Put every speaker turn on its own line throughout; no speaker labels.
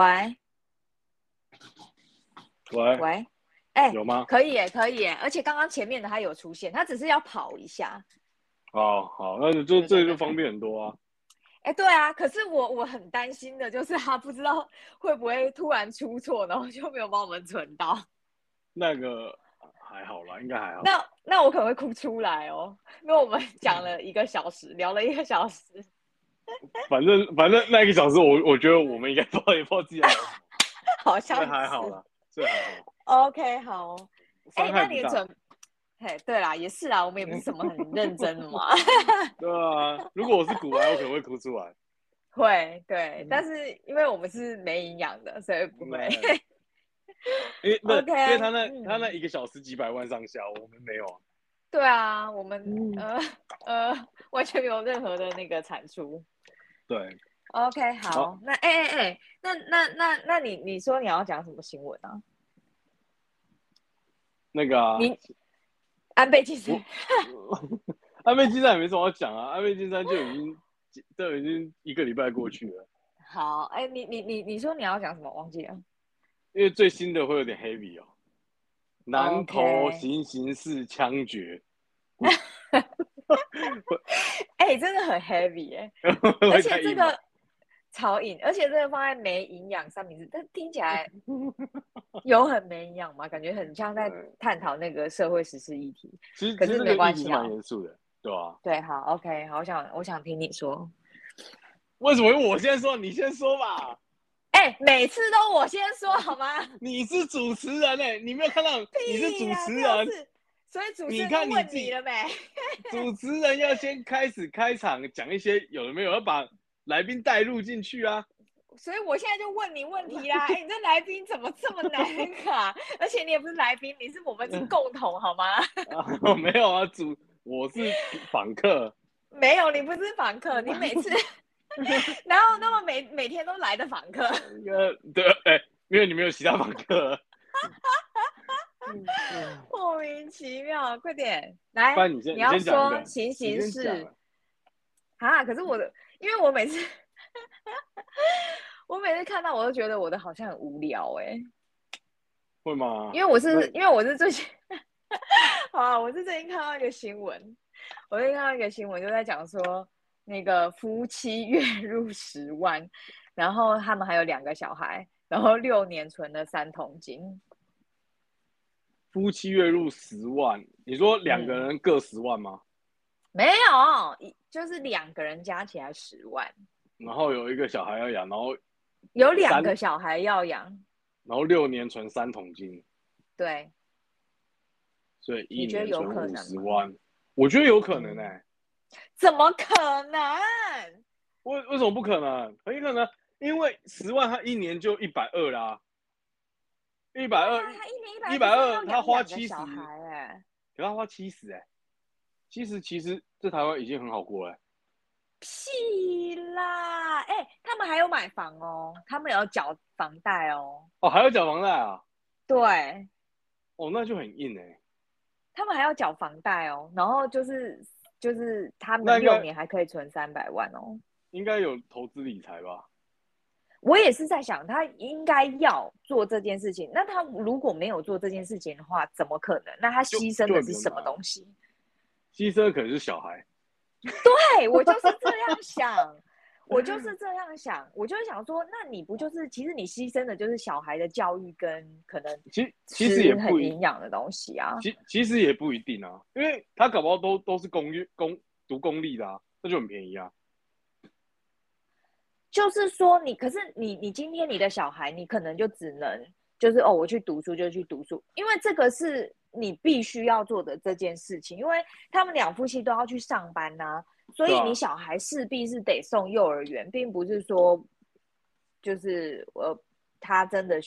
喂
喂，
喂，哎、
有吗？
可以耶，可以耶，而且刚刚前面的他有出现，他只是要跑一下。
哦，好，那就
对对对
这就方便很多啊。
哎，对啊，可是我我很担心的就是他不知道会不会突然出错，然后就没有帮我们存到。
那个还好啦，应该还好。
那那我可能会哭出来哦，因为我们讲了一个小时，聊了一个小时。
反正反正那一个小时我，我觉得我们应该不知道也不知道自己
好像
还好
是
啦，这还好。
OK，好。哎。那你准，嘿，对啦，也是啦，我们也不是什么很认真的嘛。
对啊，如果我是古玩，我可能会哭出来。
会，对
嗯，
但是因为我们是没营养的，所以不会。
因为不是
OK，
因为他那
嗯
他那一个小时几百万上下，我们没有啊。
对啊，我们
嗯
呃呃完全没有任何的那个产出。
对
，OK，好，
好
那哎哎哎，那那那那你你说你要讲什么新闻啊？
那个啊，
你安倍晋三
安倍晋三也没什么好讲啊，安倍晋三就已经都已经一个礼拜过去了，
好，哎，你你你你说你要讲什么？忘记了。
因为最新的会有点 heavy 哦。南投行刑式枪决，
哎，真的很 heavy 哎、
会
而且这个超硬，而且这个放在没营养三明治，但听起来 有很没营养吗？感觉很像在探讨那个社会时事议题。
其实
可是没关系啊
蛮严肃的，对吧、
对，好，OK，好，我想我想听你说。
为什么我先说？你先说吧。
哎、每次都我先说好吗？
你是主持人哎、你没有看到你是主持人，
所以主持人问
看你自己
你了没？
主持人要先开始开场讲一些有的没有，要把来宾带入进去啊。
所以我现在就问你问题啦。哎、你这来宾怎么这么难卡？而且你也不是来宾，你是我们是共同好吗？
啊，没有啊，主我是访客，
没有，你不是访客，你每次，然后那么每每天都来的访客，
那个对，哎、因为你没有其他访客，嗯
莫名其妙，快点来
不，然你先
你要说行
你
刑
先讲
事啊？可是我的，因为我每次，我每次看到我都觉得我的好像很无聊哎、
会吗？
因为我是因为我是最近，好啊，我是最近看到一个新闻，我最近看到一个新闻，就在讲说那个夫妻月入十万，然后他们还有两个小孩，然后六年存了三桶金。
夫妻月入十万，你说两个
嗯
人各十万吗？
没有，一就是两个人加起来十万，
然后有一个小孩要养，然后
有两
三
个小孩要养，
然后六年存三桶金，
对，
所以一年存五
有可能
十万，我觉得有可能哎、
怎么可能？
为为什么不可能？很有可能，因为十万他一年就一百二啦，一百二，
啊他一年一百
120他花70
小孩哎、
给他花七十哎，七十其实在台湾已经很好过了、
屁啦！哎、他们还有买房哦，他们有缴房贷哦，
哦，还要缴房贷啊？
对
哦，那就很硬哎、
他们还要缴房贷哦，然后就是就是他
那应该
们六年还可以存三百万哦。
应该有投资理财吧？
我也是在想，他应该要做这件事情。那他如果没有做这件事情的话，怎么可能？那他牺牲的是什么
啊
东西？
牺牲可能是小孩，
对我就是这样 想，我就是这样想，我就是想说，那你不就是其实你牺牲的就是小孩的教育跟可能
其其实也不
营养的东西啊。
其其实也不一定啊，因为他搞不好都都是公立公读公立的啊，那就很便宜啊。
就是说你，可是你你今天你的小孩，你可能就只能就是哦，我去读书就去读书，因为这个是你必须要做的这件事情，因为他们两夫妻都要去上班呐、所以你小孩势必是得送幼儿园，并不是说就是呃他真的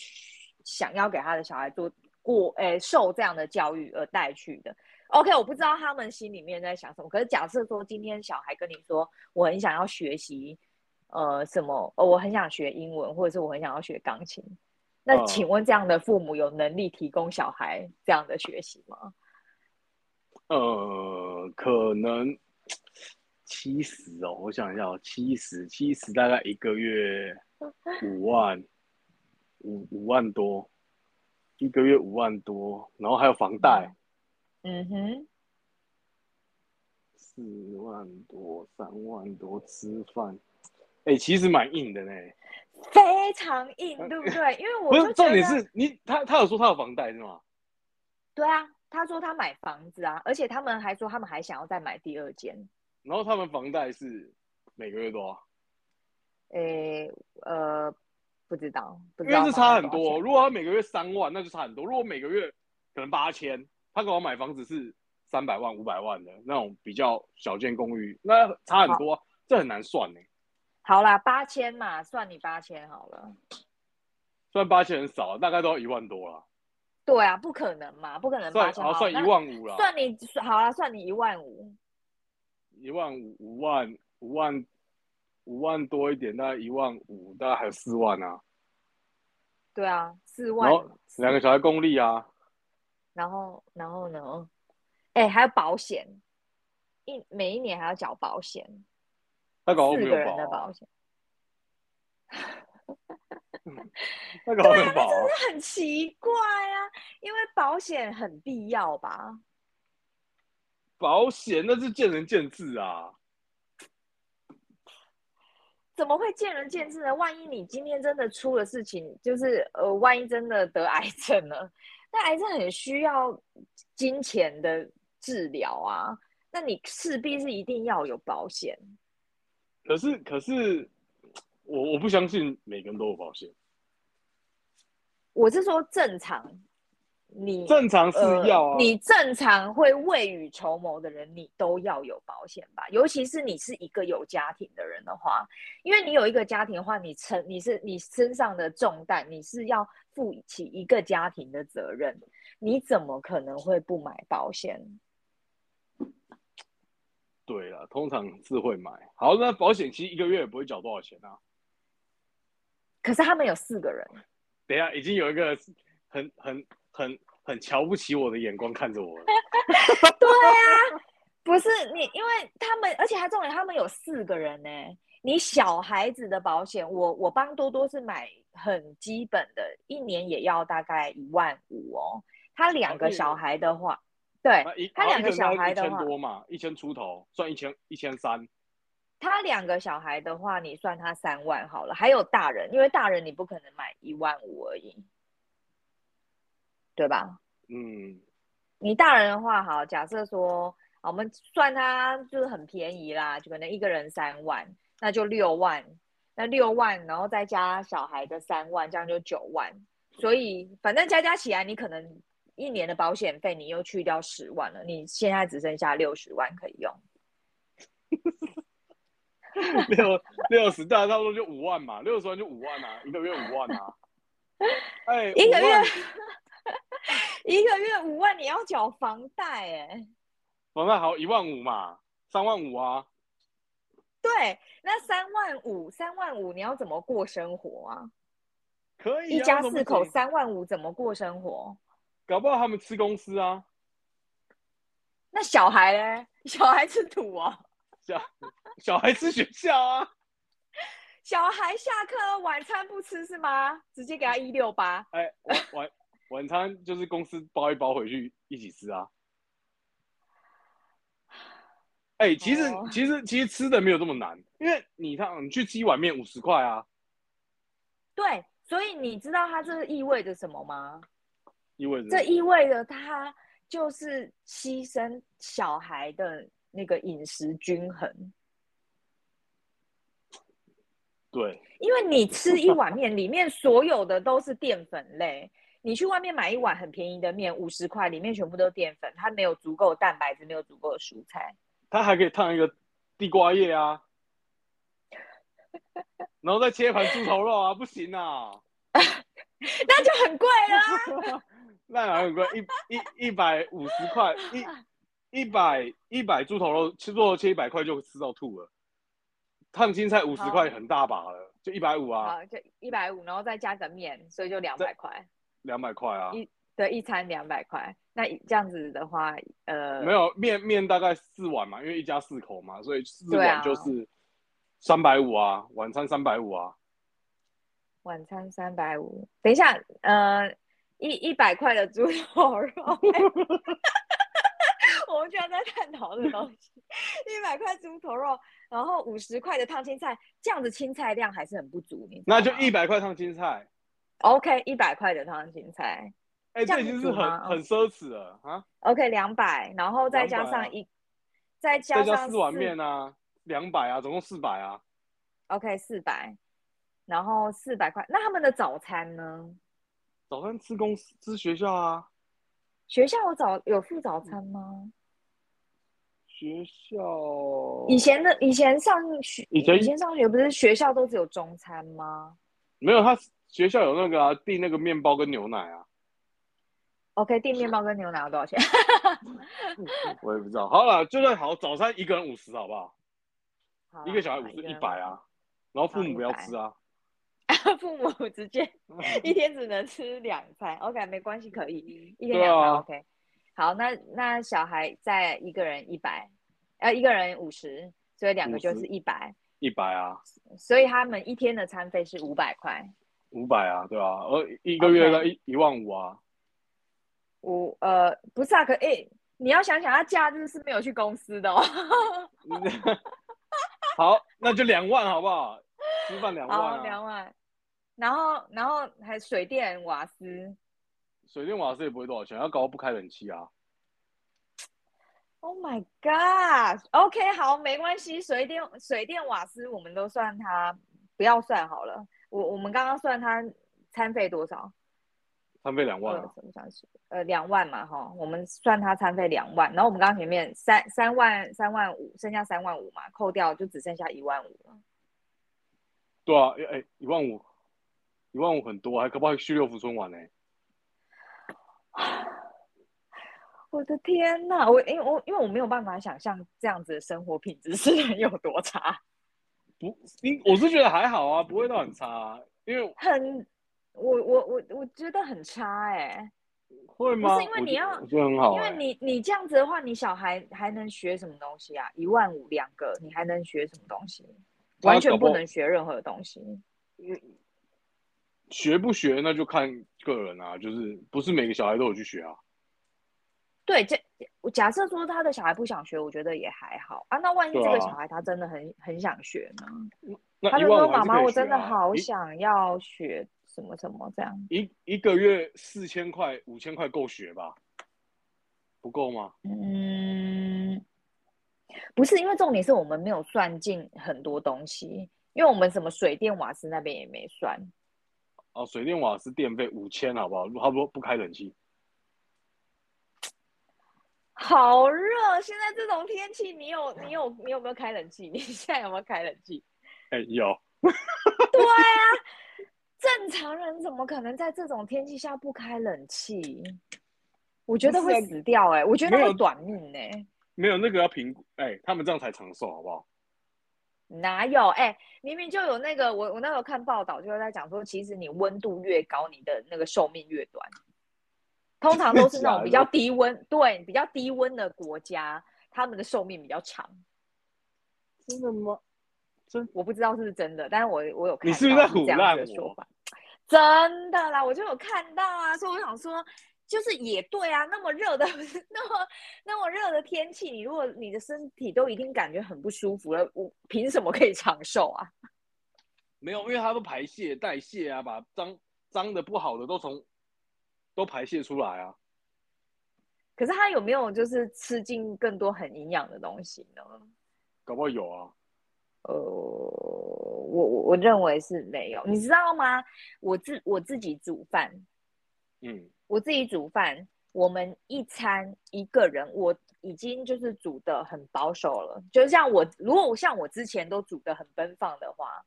想要给他的小孩做过诶受这样的教育而带去的。OK，我不知道他们心里面在想什么。可是假设说今天小孩跟你说，我很想要学习，呃，什么？呃，我很想学英文，或者是我很想要学钢琴。那
嗯
请问这样的父母有能力提供小孩这样的学习吗？
呃，可能七十哦，我想一下哦，七十七十大概一个月五万，五五万多，一个月五万多，然后还有房贷，
嗯哼，
四万多、三万多，吃饭，哎、其实蛮硬的呢。
非常硬，对不对？因为我
不
是
重点是你他他有说他有房贷是吗？
对啊，他说他买房子啊，而且他们还说他们还想要再买第二间。
然后他们房贷是每个月多少？
诶，呃，不知道，不知道
因为是差很多。如果他每个月三万，那就差很多。如果每个月可能八千，他给我买房子是三百万、五百万的那种比较小间公寓，那差很多，这很难算呢。
好啦，八千嘛，算你八千好了。
算八千很少，大概都要一万多了，
对啊，不可能嘛，不可能八千。好
算好算一
那
万五了，
算你好啦，算你一万五。
一万五、五万、五万、五万多一点，大概一万五，大概还有四万啊。
对啊，四
然
万。
后两个小孩公立啊，
然后然后呢？哎，还有保险，一每一年还要缴保险，四个人
没有保啊，
的保险，
他搞不好没有保啊。
这很奇怪啊，因为保险很必要吧？
保险那是见仁见智啊。
怎么会见仁见智呢？万一你今天真的出了事情，就是呃，万一真的得癌症了，那癌症很需要金钱的治疗啊，那你势必是一定要有保险。
可是可是，我我不相信每个人都有保险。
我是说正常，你
正常是要啊，
呃你正常会未雨绸缪的人，你都要有保险吧？尤其是你是一个有家庭的人的话，因为你有一个家庭的话，你承你是你身上的重担，你是要负起一个家庭的责任，你怎么可能会不买保险？
对了，通常是会买。好，那保险其实一个月也不会缴多少钱啊。
可是他们有四个人，
等一下，已经有一个很很很很瞧不起我的眼光看着我了。
对啊，不是你，因为他们，而且他重点，他们有四个人呢。你小孩子的保险，我我帮多多是买很基本的，一年也要大概一万五哦。他两个小孩的话，对他两个小孩的话一千
多嘛，一千出头，算一千一千三。
他两个小孩的话，你算他三万好了。还有大人，因为大人你不可能买一万五而已，对吧？
嗯，
你大人的话，好，假设说，我们算他就是很便宜啦，就可能一个人三万，那就六万，那六万，然后再加小孩的三万，这样就九万。所以反正加加起来，你可能一年的保险费你又去掉十万了，你现在只剩下六十万可以用。
六六十大概差不多就五万嘛，六十万就五万啊，一个月五万啊。哎，
一个月 一个月五万，你要缴房贷哎。
房贷好一万五嘛，三万五啊。
对，那三万五，三万五你要怎么过生活啊？
可以、啊，
一家四口三万五怎么过生活？
搞不好他们吃公司啊，
那小孩嘞？小孩吃土哦。
小小孩吃学校啊，
小孩下课晚餐不吃是吗？直接给他一六八。
哎，晚晚晚餐就是公司包一包回去一起吃啊。哎，其实、
哦
其实其实吃的没有这么难，因为你看你去吃一碗面五十块啊，
对，所以你知道它这意味着什么吗？
意味着
这意味着他就是牺牲小孩的那个饮食均衡。
对
因为你吃一碗面，里面所有的都是淀粉类。你去外面买一碗很便宜的面，五十块，里面全部都是淀粉，它没有足够的蛋白质，没有足够的蔬菜。
它还可以烫一个地瓜叶啊，然后再切一盘猪头肉啊，不行啊，
那就很贵了啊。
那哪有贵？一一一百五十块，一一百一百猪头肉吃做切一百块就吃到吐了，烫青菜五十块很大把了，就一百五啊，
好，就一百五，然后再加个面，所以就两百块。
两百块啊，
一对，一餐两百块。那这样子的话，呃，
没有面面大概四碗嘛，因为一家四口嘛，所以四碗就是三百五啊，晚餐三百五啊，
晚餐三百五。等一下，呃，一一百块的猪头肉，我们居然在探讨这东西。一百块猪头肉，然后五十块的烫青菜，这样子青菜量还是很不足。你
那就一百块烫青菜
，OK，一百块的烫青菜
哎，
这
已经是很很奢侈了啊
！，OK 两百，然后再加
200啊
上一，再加上
加四碗面啊，两百啊，总共四百啊。
，OK 四百，然后四百块。那他们的早餐呢？
早餐吃公司吃学校啊，
学校有早有付早餐吗？
学校
以前的以前上学
以前
以前上学不是学校都只有中餐吗
没有，他学校有那个啊，订那个面包跟牛奶啊
，？OK，订面包跟牛奶要多少钱？
我也不知道。好了，就算好，早餐一个人五十，好不好？
好
一个小孩五十一百，啊，然后父母不要吃啊。
父母直接 一天只能吃两餐，OK，没关系，可以一天两餐、
啊
OK。好，那那小孩在一个人一百，呃，一个人五十，所以两个就是一百，
一百啊，
所以他们一天的餐费是五百块。
五百啊，对啊、而一个月的一一万五啊，
五呃不是啊，可诶、你要想想，他假日是没有去公司的哦。
好，那就两万好不好？吃饭两万
两万，然后然后还水电瓦斯
水电瓦斯也不会多少钱，要搞到不开冷气啊。
，Oh my God！OK，、好，没关系，水电水电瓦斯我们都算它，不要算好了。我我们刚刚算它餐费多少？
餐费两万
呃
啊，，
什么三十？呃，两万嘛，哈，我们算它餐费两万，然后我们刚刚前面三三万三万五，剩下三万五嘛，扣掉就只剩下一万五了。
对啊，哎、哎一万五，一万五很多，还可不可以去六福村玩呢、
我的天呐，我因为我因为我没有办法想象这样子的生活品质是能有多差，
不，你我是觉得还好啊，不会到很差、啊，因为
很，我我我我觉得很差哎、
会吗？
不是因为你要
我觉得很好、欸，
因为你你这样子的话，你小孩还能学什么东西啊？一万五两个，你还能学什么东西？
他
完全不能学任何东西。
学不学那就看个人啊，就是不是每个小孩都有去学啊。
对，这我假设说他的小孩不想学，我觉得也还好啊。那万一这个小孩他真的很很想学呢？
那
他就说：“
一万五还
妈妈，我真的好想要学什么什么这样。
一一个月四千块、五千块够学吧？不够吗？”
嗯，不是，因为重点是我们没有算进很多东西，因为我们什么水电瓦斯那边也没算。
哦，水电瓦斯电费五千，好不好？他不不开冷气，
好热！现在这种天气，你有你有你有没有开冷气？你现在有没有开冷气？
哎、有，
对啊，正常人怎么可能在这种天气下不开冷气？我觉得会死掉哎、我觉得会短命哎、
没有那个要评估，哎、他们这样才长寿，好不好？
哪有？哎、明明就有那个，我我那时候看报道，就是在讲说，其实你温度越高，你的那个寿命越短。通常都是那种比较 低温，对，比较低温的国家，他们的寿命比较长。
真的吗？
真我不知道是不是真的，但是我我有看
你是不是在
到这样
唬烂我
子的说法？真的啦，我就有看到啊，所以我想说，就是也对啊，那么热的 那么那么热的天气，你如果你的身体都已经感觉很不舒服了，我凭什么可以长寿啊？
没有，因为它都排泄、代谢啊，把脏脏的、不好的都从都排泄出来啊。
可是它有没有就是吃进更多很营养的东西呢？
搞不好有啊。
呃，我我我认为是没有，你知道吗？我自我自己煮饭，
嗯，
我自己煮饭，我们一餐一个人，我已经就是煮的很保守了。就像我，如果我像我之前都煮的很奔放的话，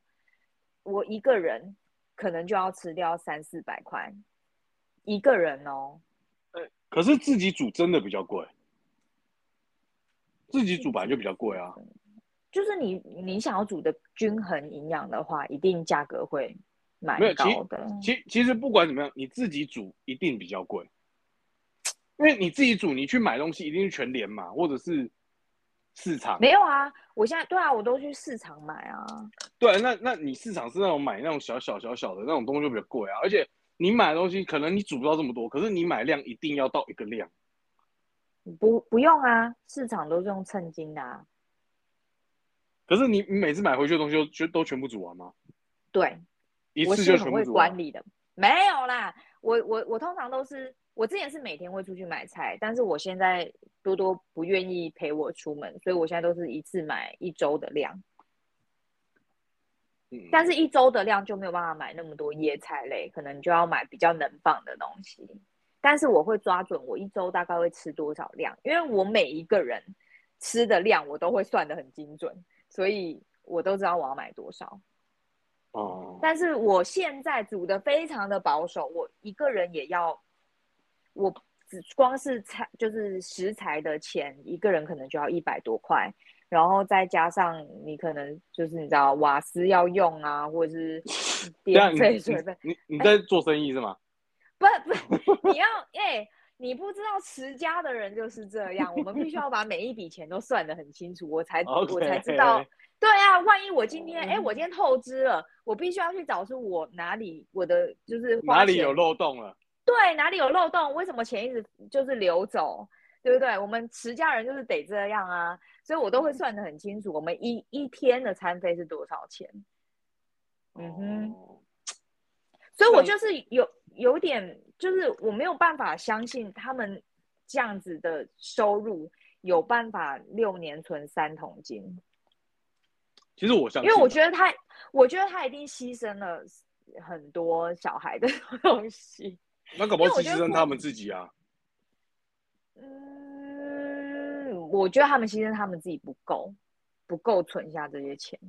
我一个人可能就要吃掉三四百块，一个人哦。
可是自己煮真的比较贵，自己煮本来就比较贵啊。
就是你你想要煮的均衡营养的话，一定价格会蛮
没有，其
高的。
其其实不管怎么样，你自己煮一定比较贵，因为你自己煮，你去买东西一定是全联嘛，或者是市场。
没有啊，我现在对啊，我都去市场买啊。
对，那那你市场是那种买那种小小小小的那种东西就比较贵啊，而且你买的东西可能你煮不到这么多，可是你买量一定要到一个量。
不不用啊，市场都是用称斤的啊。
可是你你每次买回去的东西就全都全部煮完吗？
对，
一
我
次就全部
是很会
煮。
管理的。没有啦，我我我通常都是，我之前是每天会出去买菜，但是我现在多多不愿意陪我出门，所以我现在都是一次买一周的量。
嗯，
但是一周的量就没有办法买那么多叶菜类，可能就要买比较能放的东西。但是我会抓准我一周大概会吃多少量，因为我每一个人吃的量我都会算得很精准，所以我都知道我要买多少。
哦，
但是我现在煮的非常的保守，我一个人也要，我只光是材就是食材的钱，一个人可能就要一百多块，然后再加上你可能就是你知道瓦斯要用啊，或者是 电
你
费、水费，
你你在做生意是吗？
不不，你要 哎、你不知道持家的人就是这样，我们必须要把每一笔钱都算得很清楚，我才 我才知道。对啊，万一我今天哎、
嗯
我今天透支了，我必须要去找出我哪里我的就是
哪里有漏洞了？
对哪里有漏洞，为什么钱一直就是流走，对不对？我们持家人就是得这样啊，所以我都会算得很清楚，我们一一天的餐费是多少钱。嗯哼。
哦
所以我就是有有点，就是我没有办法相信他们这样子的收入有办法六年存三桶金，
其实我相信，
因为我觉得他，我觉得他一定牺牲了很多小孩的 东西。
那搞不好牺牲他们自己啊。
嗯，我觉得他们牺牲他们自己不够，不够存下这些钱。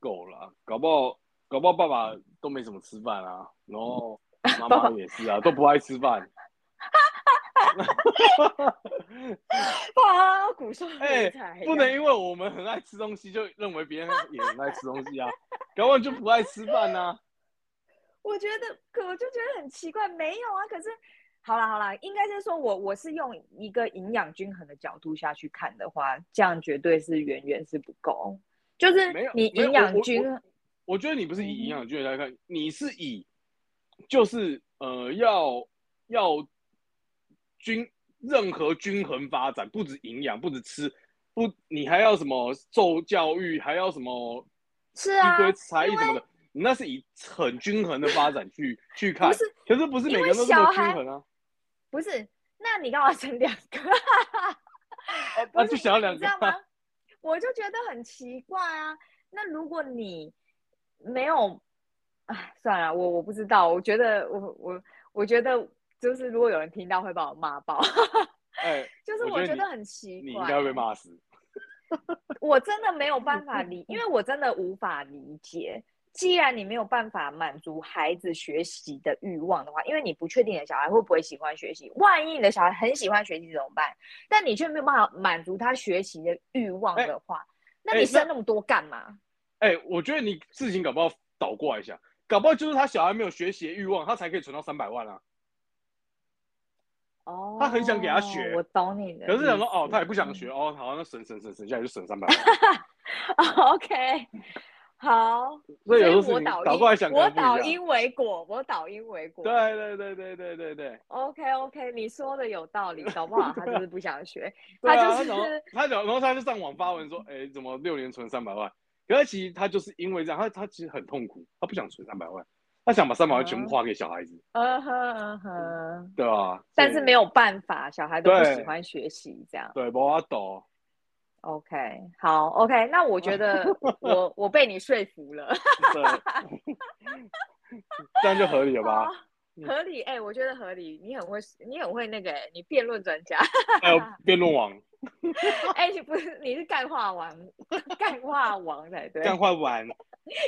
够了，搞不好搞不好爸爸都没怎么吃饭啊，然后 妈妈也是啊，都不爱吃饭。
哇，鼓励
哎不能因为我们很爱吃东西，就认为别人也很爱吃东西啊，根本就不爱吃饭啊呐、
我觉得，可我就觉得很奇怪，没有啊。可是，好啦好啦，应该是说我我是用一个营养均衡的角度下去看的话，这样绝对是远远是不够。就是你营养均衡，
我觉得你不是以
嗯
营养均衡来看，你是以就是呃要要均任何均衡发展，不止营养，不止吃，不你还要什么受教育，还要什么
是啊一
堆才艺什么的，你那是以很均衡的发展去 去看，
不是
可是不是每个人都这么均衡啊？
不是？那你干嘛生两个？不
就想要两个
你知道吗？我就觉得很奇怪啊。那如果你没有，哎，算了，我我不知道。我觉得我我我觉得就是如果有人听到会把我骂爆，
哎，
就是
我觉得
很奇怪。
你应该会被骂死。
我真的没有办法理，因为我真的无法理解。既然你没有办法满足孩子学习的欲望的话，因为你不确定你的小孩会不会喜欢学习，万一你的小孩很喜欢学习怎么办？但你却没有办法满足他学习的欲望的话，那你生那么多干嘛？
哎，我觉得你事情搞不好倒过来一下，搞不好就是他小孩没有学习的欲望，他才可以存到三百万啊。
哦，
他很想给他学
我懂你的。
可是想说哦，他也不想学哦，好，那省省省省下来就省三百万。
嗯 OK，好，
所以有时候
我
倒过来想，可
我
能不一样。
导因为果，我导因为果。
对对对对对对对。
OK OK，你说的有道理，搞不好他就是不想学，他就是
他想，然后他就上网发文说，哎，怎么六年存三百万？可是其实他就是因为这样，他他其实很痛苦，他不想存三百万，他想把三百万全部花给小孩子，
嗯哼嗯哼，
对吧？所以
但是没有办法，小孩都不
对
喜欢学习，这样。
对，不法抖。
OK，好，OK，那我觉得 我我被你说服了，
对，这样就合理了吧？
合理，哎、我觉得合理，你很会，你很会那个、哎你辩论专家，
还有辩论网，
哎、你不是，你是干话王，干话王才对，
干坏玩，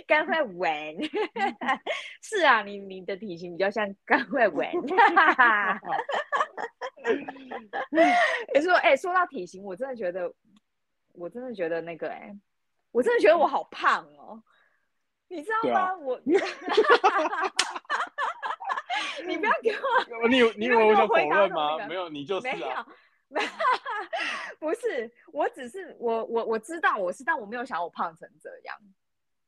干坏王，是啊，你你的体型比较像干坏王。你说，哎、说到体型，我真的觉得，我真的觉得那个、哎，我真的觉得我好胖哦，你知道
对
吗？
啊
我，你不要给我，
你有你以为我想否认吗？没有，你就是啊。，
没有，不是，我只是我我我知道我是，但我没有想我胖成这样。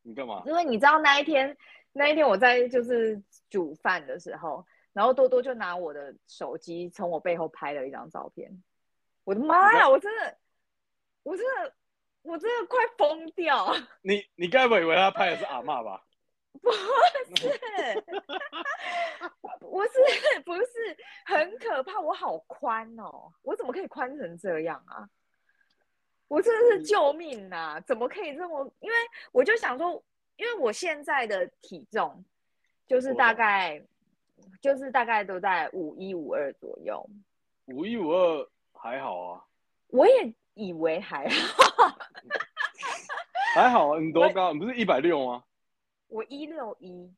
你干嘛？
因为你知道那一天，那一天我在就是煮饭的时候，然后多多就拿我的手机从我背后拍了一张照片。我的妈呀！我真的，我真的，我真的快疯掉！
你你该不会以为他拍的是阿嬷吧？
不是，不是，不是，很可怕。我好宽哦，我怎么可以宽成这样啊？我真的是救命呐！怎么可以这么？因为我就想说，因为我现在的体重就是大概，就是大概都在五一五二左右。
五一五二还好啊。
我也以为还好。
还好啊，你多高？你不是一百六吗？
我一六一，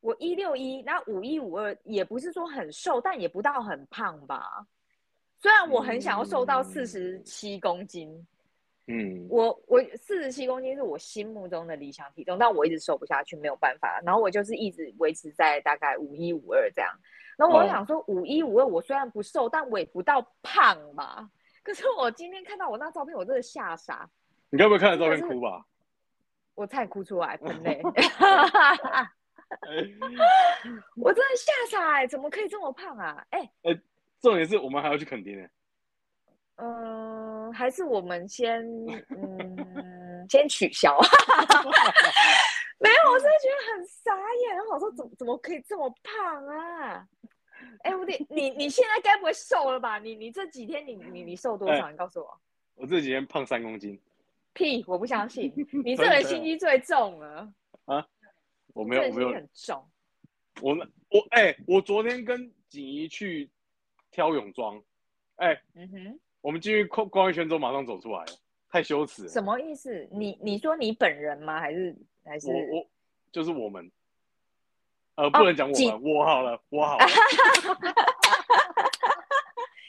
我一六一，那五一五二也不是说很瘦，但也不到很胖吧。虽然我很想要瘦到四十七公斤，
嗯，
我我四十七公斤是我心目中的理想体重，但我一直瘦不下去，没有办法。然后我就是一直维持在大概五一五二这样。然后我想说，五一五二，我虽然不瘦，但我也不到胖嘛。可是我今天看到我那照片，我真的吓傻。
你该不会看了照片哭吧？
我才哭出来，喷泪。我真的吓傻哎，怎么可以这么胖啊？哎
哎，重点是我们还要去垦丁呢。
嗯，还是我们先嗯先取消。没有，我真的觉得很傻眼。我说怎怎么可以这么胖啊？哎，我得你你现在该不会瘦了吧？你你这几天你你你瘦多少？你告诉我。
我这几天胖三公斤。
屁！我不相信，你这人心机最重了
啊！我没有，我没有
很重。
我们我哎，我昨天跟锦怡去挑泳装，哎，嗯哼，我们进去逛逛一圈之后马上走出来了，太羞耻。
什么意思？你你说你本人吗？还是还是
我我就是我们？呃，不能讲我们，我好了，我好了。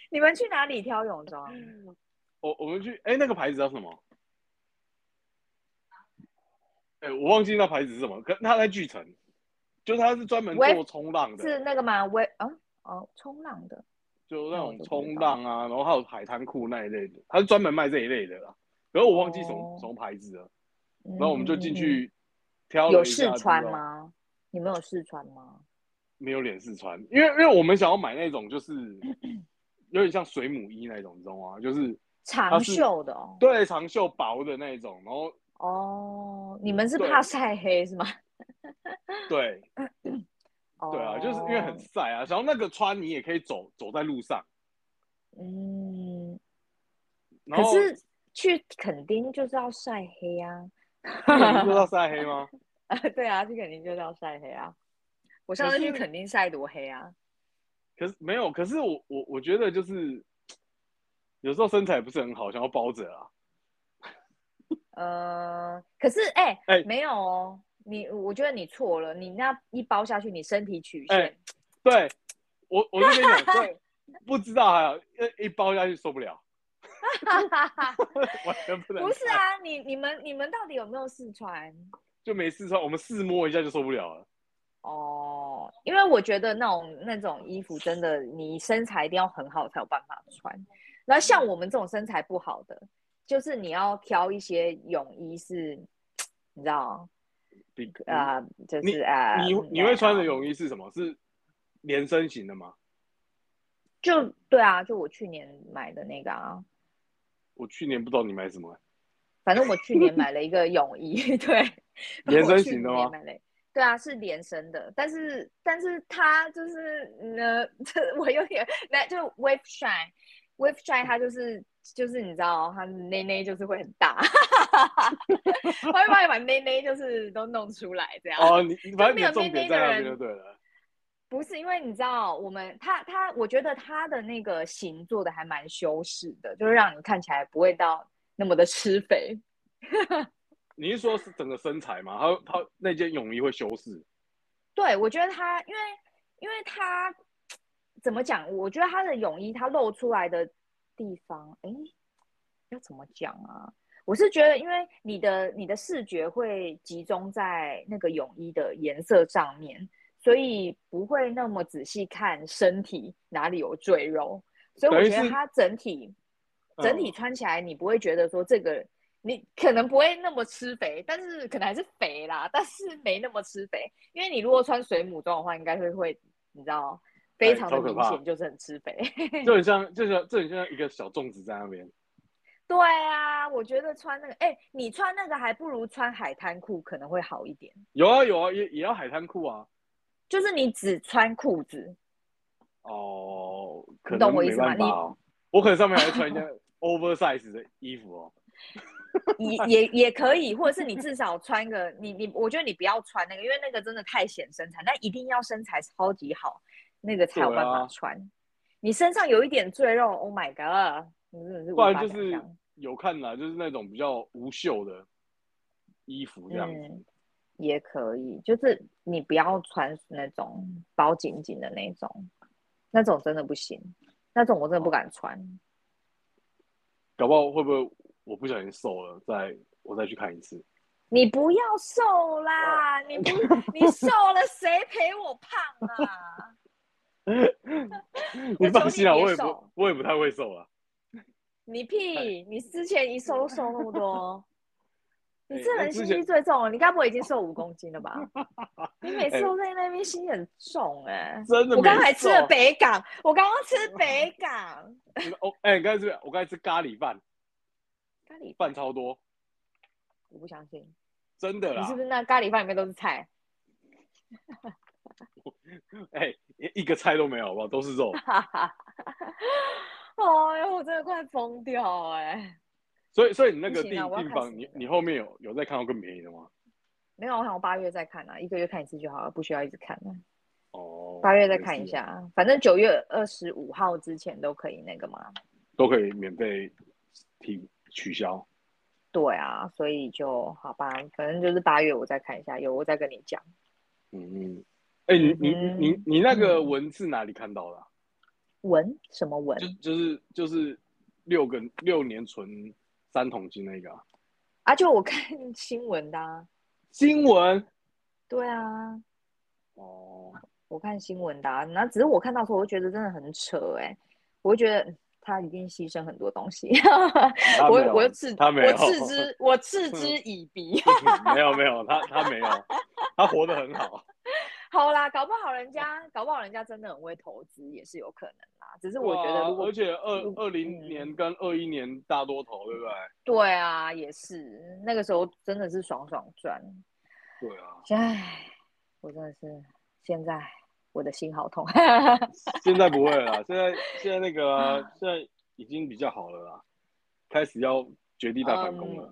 你们去哪里挑泳装？
我我们去，哎，那个牌子叫什么？哎，我忘记那牌子是什么，可他在巨城，就是他是专门做冲浪的，
是那个吗？威啊哦，冲浪的，
就那种冲浪啊，然后还有海滩裤那一类的，他是专门卖这一类的啦。可是我忘记什么什么牌子了，然后我们就进去挑
有试穿吗？你们有试穿吗？
没有脸试穿，因为因为我们想要买那种就是 有点像水母衣那种，你知道吗？就是
长袖的，哦，
对，长袖薄的那种，然后。
哦，你们是怕晒黑是吗？
对，对啊，就是因为很晒啊。然后那个穿你也可以走走在路上。
嗯，可是去垦丁就是要晒黑啊。
就是要晒黑吗？
啊，对啊，去垦丁就是要晒黑啊。我上次去垦丁晒多黑啊。
可是没有，可是我我我觉得就是 有时候身材不是很好，想要包着啊。
呃，可是哎哎，没有哦，你我觉得你错了，你那一包下去，你身体曲线，
对我我就跟你讲，对，不知道啊，一一包下去受不了，完全不能。
不是啊，你你们你们到底有没有试穿？
就没试穿，我们试摸一下就受不了了。
哦，因为我觉得那种那种衣服真的，你身材一定要很好才有办法穿。那像我们这种身材不好的。就是你要挑一些泳衣，是，你知道，啊，就是啊，
你你会穿的泳衣是什么？是连身型的吗？
就对啊，就我去年买的那个啊。
我去年不知道你买什么，
反正我去年买了一个泳衣，对，
连身型的吗？
对啊，是连身的，但是但是它就是呢，这 我有点那就 wave shine，wave shine 它就是。就是你知道，他内内就是会很大，他会把你把内内就是都弄出来这样。
哦，你反正没有内内的人就对了。
不是因为你知道，我们他他，我觉得他的那个型做的还蛮修饰的，就是让你看起来不会到那么的吃肥。
你是说是整个身材吗？他他那件泳衣会修饰？
对，我觉得他因为因为他怎么讲？我觉得他的泳衣他露出来的。地方哎，要怎么讲啊？我是觉得，因为你的你的视觉会集中在那个泳衣的颜色上面，所以不会那么仔细看身体哪里有赘肉。所以我觉得它整体整体穿起来，你不会觉得说这个你可能不会那么吃肥，但是可能还是肥啦，但是没那么吃肥。因为你如果穿水母装的话，应该会会，你知道，非常的明显，就是很吃肥。
就很像，就像，就很像一个小粽子在那边。
对啊，我觉得穿那个，哎，你穿那个还不如穿海滩裤可能会好一点。
有啊有啊，也也要海滩裤啊。
就是你只穿裤子。
哦，
你懂我意思吗？你
我可能上面还穿一件 oversize 的衣服哦。
也也也可以，或者是你至少穿个你你，我觉得你不要穿那个，因为那个真的太显身材，但一定要身材超级好，那个才有办法穿。你身上有一点赘肉，Oh my god！
不然就是有看啦，就是那种比较无袖的衣服这样子，
也可以。就是你不要穿那种包紧紧的那种，那种真的不行，那种我真的不敢穿。
搞不好会不会我不小心瘦了，再我再去看一次。
你不要瘦啦，你不你瘦了谁陪我胖啊？
你放心啊，我也不我也不太会瘦啊。
你屁！你之前一瘦都瘦那么多，你这人心机最重了。你该不会已经瘦五公斤了吧？你每次都在那边心很重哎。
真的，
我刚才吃了北港，我刚刚吃北港。
哦，哎，刚才吃我刚才吃咖喱饭，
咖喱
饭超多，
我不相信。
真的啦？
你是不是那咖喱饭里面都是菜？
哎，一个菜都没有，好不好？都是肉。
哎呦，我真的快疯掉哎！
所以，所以你那个地地方，你你后面有有在看到更便宜的吗？
没有，我想我八月再看啊，一个月看一次就好了，不需要一直看了。
哦，
八月再看一下，反正九月二十五号之前都可以那个嘛，
都可以免费提取消。
对啊，所以就好吧，反正就是八月我再看一下，有我再跟你讲。
嗯嗯，哎，你你你你那个文字哪里看到的？
文什么文？
就就是就是六个六年存三桶金那个
啊！就我看新闻的
新闻，
对啊，
哦，
我看新闻的，那只是我看到时候，我就觉得真的很扯哎，我就觉得他一定牺牲很多东西，我我嗤
他 没有，
我嗤之我嗤之以鼻，
没有没有，他他没有，他活得很好。
好啦，搞不好人家，搞不好人家真的很会投资，也是有可能啦。只是我觉得，
而且二二零年跟二一年大多头，对不对？
对啊，也是那个时候真的是爽爽赚。
对啊。
唉，我真的是现在我的心好痛。
现在不会了，现在现在那个 现在已经比较好了啦，开始要绝地大反攻了。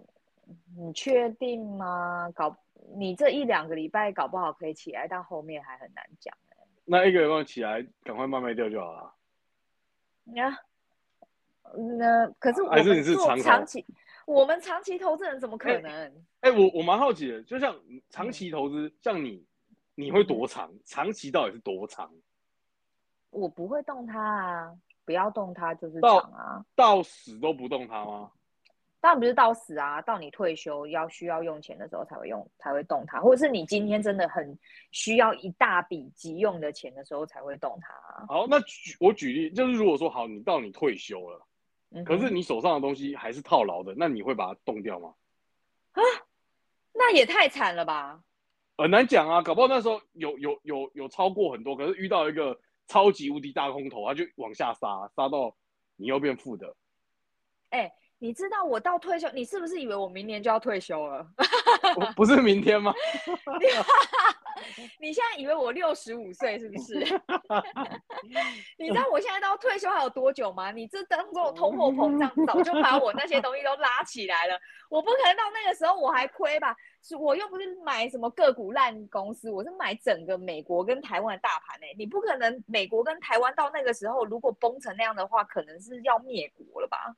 你确定吗？搞。你这一两个礼拜搞不好可以起来，但后面还很难讲
那一个礼拜起来，赶快慢慢掉就好了。
呀，那可是我们做长期，我们长期投资人怎么可能？
哎，我我蛮好奇的，就像长期投资，像你，你会多长？长期到底是多长？
我不会动它啊，不要动它就是长啊，
到死都不动它吗？
当然不是到死啊，到你退休要需要用钱的时候才会用，才会动它，或者是你今天真的很需要一大笔急用的钱的时候才会动它。
好，那举我举例，就是如果说好，你到你退休了，可是你手上的东西还是套牢的，那你会把它动掉吗？
啊，那也太惨了吧！
很难讲啊，搞不好那时候有有有有超过很多，可是遇到一个超级无敌大空头，它就往下杀，杀到你又变负的。
哎。你知道我到退休，你是不是以为我明年就要退休了？
不是明天吗？
你现在以为我六十五岁是不是？你知道我现在到退休还有多久吗？你这当中通货膨胀早就把我那些东西都拉起来了，我不可能到那个时候我还亏吧？是我又不是买什么个股烂公司，我是买整个美国跟台湾的大盘诶。你不可能美国跟台湾到那个时候如果崩成那样的话，可能是要灭国了吧？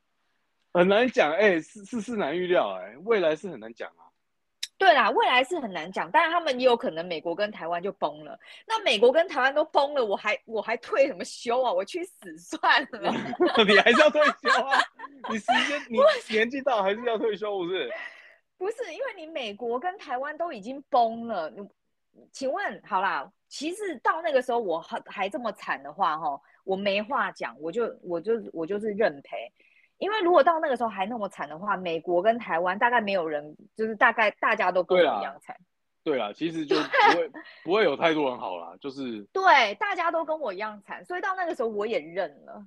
很难讲，哎，事事事难预料，哎，未来是很难讲啊。
对啦，未来是很难讲，但是他们也有可能美国跟台湾就崩了。那美国跟台湾都崩了，我还我还退什么休啊？我去死算了。
你还是要退休啊？你时间你年纪大还是要退休，不是？
不是，因为你美国跟台湾都已经崩了。你请问好啦，其实到那个时候我还还这么惨的话，哈，我没话讲，我就我就我就是认赔。因为如果到那个时候还那么惨的话，美国跟台湾大概没有人，就是大概大家都跟我一样惨。
对啊，其实就 不会不会有太多人好啦，就是
对，大家都跟我一样惨，所以到那个时候我也认了。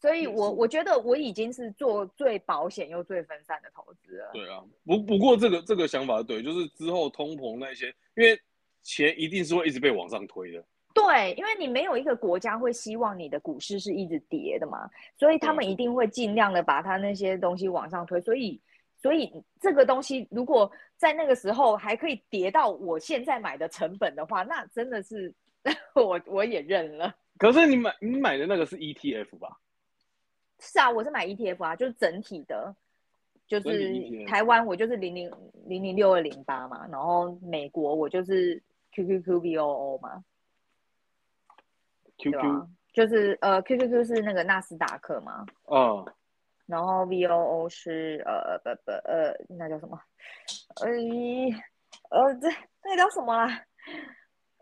所以我我觉得我已经是做最保险又最分散的投资了。
对啊。不不过这个这个想法对，就是之后通膨那些，因为钱一定是会一直被往上推的。
对，因为你没有一个国家会希望你的股市是一直跌的嘛，所以他
对
们一定会尽量的把它那些东西往上推。所以，所以这个东西如果在那个时候还可以跌到我现在买的成本的话，那真的是 我我也认了。
可是你买你买的那个是 ETF 吧？
是啊，我是买 ETF 啊，就是整体的，就是台湾我就是零零零零六二零八嘛，然后美国我就是 QQQBOO 嘛，对
QQ，
就是呃 QQQ 是那个纳斯达克嘛，
嗯，
然后 VOO 是呃不不呃那叫什么？呃呃这那个叫什么啦？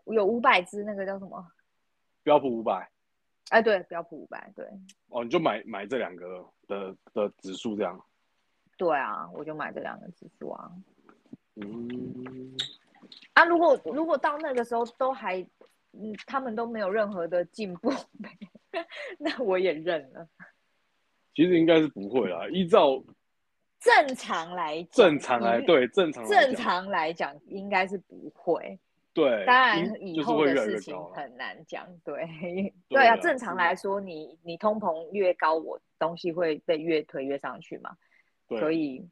有五百只那个叫什么？
标普五百，
哎，对，标普五百，对
哦，你就买买这两个的的指数这样。
对啊，我就买这两个指数啊。
嗯，
啊，如果如果到那个时候都还，嗯，他们都没有任何的进步，那我也认了。
其实应该是不会啦，依照
正常来讲，
正常来对正常
正常来讲应该是不会。
对，
当然以后的事情。很难讲，对
对
对啊，
啊
正常来说，你你通膨越高，我东西会被越推越上去嘛，
对，
所以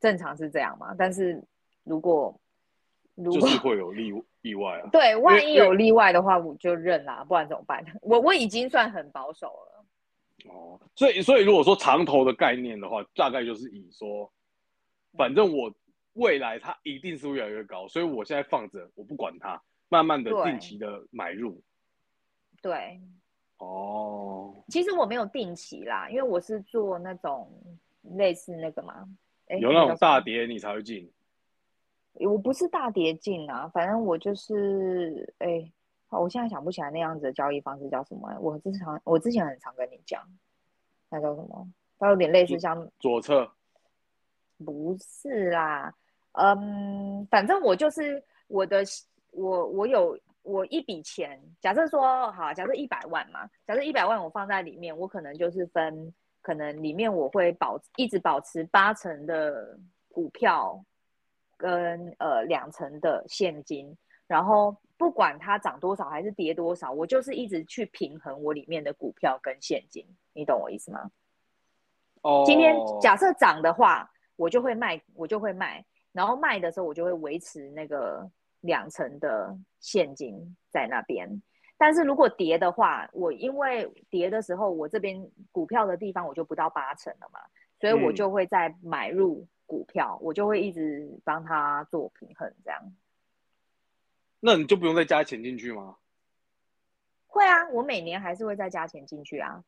正常是这样嘛。但是如果如果
就是会有例意外啊。
对，万一有例外的话，我就认啦，不然怎么办？我我已经算很保守了。
哦，所以所以如果说长投的概念的话，大概就是以说，反正我未来它一定是会越来越高，所以我现在放着，我不管它，慢慢的定期的买入。
对，
哦，
其实我没有定期啦，因为我是做那种类似那个嘛，
有那种大跌你才会进。
我不是大跌进啊，反正我就是哎、好我现在想不起来那样子的交易方式叫什么、我之前我之前很常跟你讲，那叫什么？它有点类似像
左侧
不是啦，嗯，反正我就是我的我我有我一笔钱，假设说好，假设一百万嘛，假设一百万我放在里面，我可能就是分，可能里面我会保一直保持八成的股票跟呃两成的现金，然后不管它涨多少还是跌多少，我就是一直去平衡我里面的股票跟现金，你懂我意思吗？
哦，
今天假设涨的话，我就会卖，我就会卖，然后卖的时候我就会维持那个两成的现金在那边。但是如果跌的话，我因为跌的时候，我这边股票的地方我就不到八成了嘛，所以我
嗯。
就会再买入股票，我就会一直帮他做平衡，这样。
那你就不用再加钱进去吗？
会啊，我每年还是会再加钱进去啊。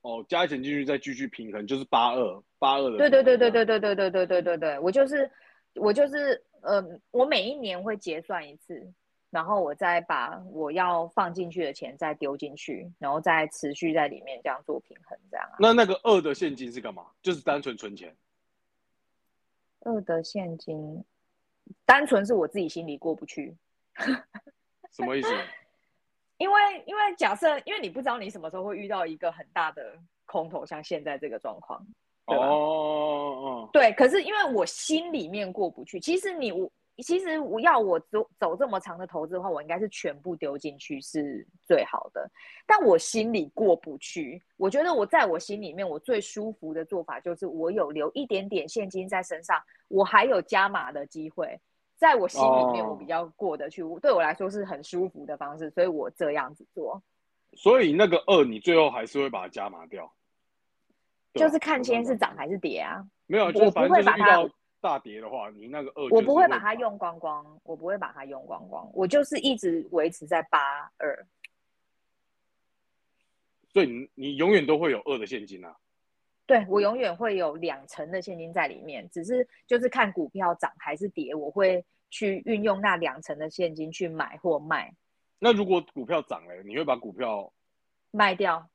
哦，加钱进去再继续平衡，就是八二八二的。
对对对对对对对对对对对对，我就是我就是呃，我每一年会结算一次，然后我再把我要放进去的钱再丢进去，然后再持续在里面这样做平衡，这样啊。
那那个二的现金是干嘛？就是单纯存钱。
二的现金，单纯是我自己心里过不去，
什么意思？
因为因为假设因为你不知道你什么时候会遇到一个很大的空头，像现在这个状况。
哦
对吧
哦，
对，可是因为我心里面过不去，其实你我其实我要我走走这么长的投资的话，我应该是全部丢进去是最好的，但我心里过不去。我觉得我在我心里面，我最舒服的做法就是我有留一点点现金在身上，我还有加码的机会，在我心里面
哦
我比较过得去，对我来说是很舒服的方式，所以我这样子做，
所以那个二你最后还是会把它加码掉。
就是看今天是涨
有
还是跌啊。
没有，
我
就是反正就是
不会把它
大跌的话，你那个二
我不会把它用光光，我不会把它用光光，我就是一直维持在八二。
所以你你永远都会有二的现金啊。
对我永远会有两成的现金在里面，只是就是看股票涨还是跌，我会去运用那两成的现金去买或卖，
那如果股票涨了，你会把股票
卖掉。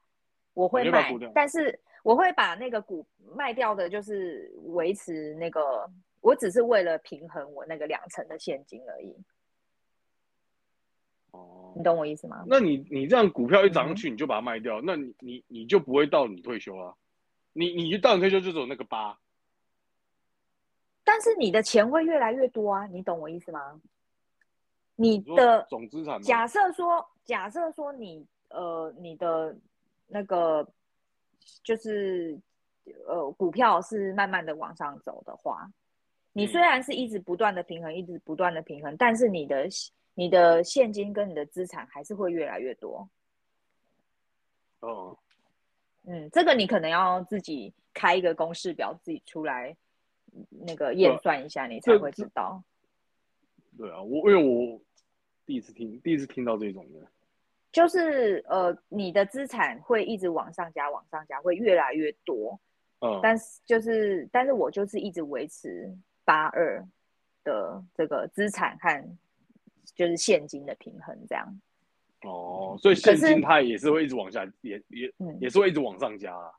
我会卖但是我会把那个股卖掉的，就是维持那个，我只是为了平衡我那个两成的现金而已，
哦
你，懂我意思吗？
那你你这样股票一涨
嗯
上去，你就把它卖掉，那你你你就不会到你退休啊？你你就到你退休就走那个八，
但是你的钱会越来越多啊，你懂我意思吗？你的
总资产
假设说，假设说你呃你的那个就是呃股票是慢慢的往上走的话，你
嗯
虽然是一直不断的平衡，一直不断的平衡，但是你的你的现金跟你的资产还是会越来越多。
哦，
嗯，这个你可能要自己开一个公式表，自己出来嗯那个验算一下，你才会知道。
对啊，我因为我第一次听第一次听到这种的，
就是呃，你的资产会一直往上加，往上加，会越来越多。
嗯，
但是就是，但是我就是一直维持八二的这个资产和就是现金的平衡，这样。
哦，所以现金它也是会一直往下，也也
嗯，
也是会一直往上加啊。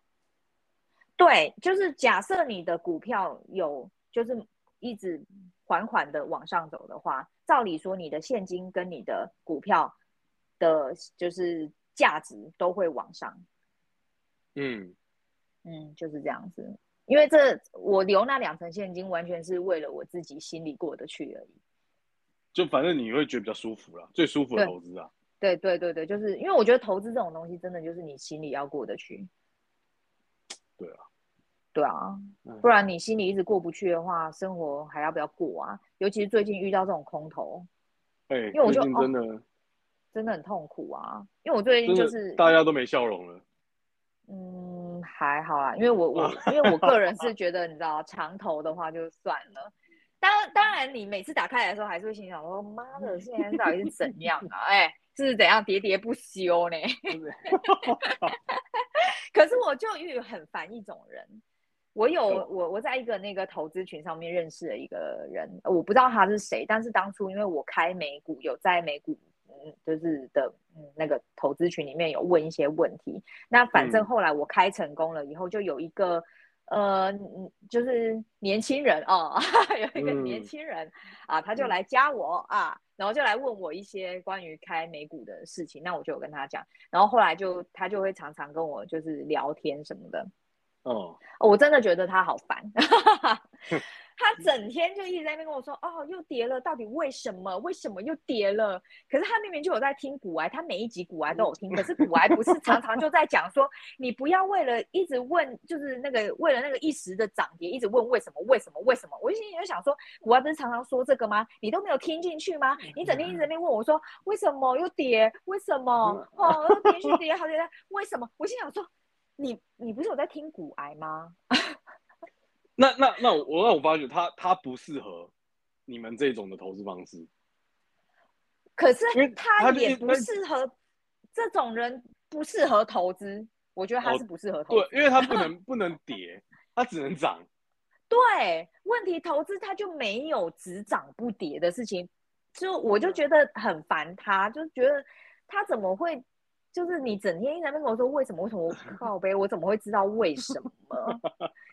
对，就是假设你的股票有就是一直缓缓的往上走的话，照理说你的现金跟你的股票的，就是价值都会往上。
嗯，
嗯，就是这样子。因为这我留那两成现金，完全是为了我自己心里过得去而已。
就反正你会觉得比较舒服啦，最舒服的投资啊。
对对对对，就是因为我觉得投资这种东西，真的就是你心里要过得去。
对啊，
对啊
嗯，
不然你心里一直过不去的话，生活还要不要过啊？尤其是最近遇到这种空头，
哎，
因为我就
最近真的、
真的很痛苦啊。因为我最近就是
大家都没笑容了。
嗯，还好啦，因为我我因为我个人是 觉得，你知道，长头的话就算了。当当然，你每次打开来的时候，还是会心想说：“妈的，现在到底是怎样啊？哎，是怎样喋喋不休呢？” 可是我就遇很烦一种人，我有
哦
我我在一个那个投资群上面认识了一个人，我不知道他是谁，但是当初因为我开美股，有在美股嗯就是的嗯那个投资群里面有问一些问题，那反正
嗯。
后来我开成功了以后，就有一个呃嗯就是年轻人哦，有一个年
嗯。
轻人啊，他就
嗯。
来加我啊。然后就来问我一些关于开美股的事情，那我就有跟他讲，然后后来就他就会常常跟我就是聊天什么的，
哦，
哦我真的觉得他好烦，他整天就一直在那边跟我说，哦，又跌了，到底为什么？为什么又跌了？可是他明明就有在听股癌，他每一集股癌都有听，可是股癌不是常常就在讲说，你不要为了一直问，就是那个为了那个一时的涨跌，一直问为什么，为什么，为什么？我心里就想说，股癌不是常常说这个吗？你都没有听进去吗？你整天一直在那边问我说，为什么又跌？为什么？哦，又连续跌好几天，为什么？我心想说，你你不是有在听股癌吗？
那那那我那我发觉他他不适合你们这种的投资方式。
可是他也不适合这种人，不适合投资。我觉得他
哦
是不适合投资。
对，因为他不能 不能跌，他只能涨。
对，问题投资他就没有只涨不跌的事情，就我就觉得很烦他，就觉得他怎么会，就是你整天一直在跟我说为什么为什么我 靠呗，我怎么会知道为什么？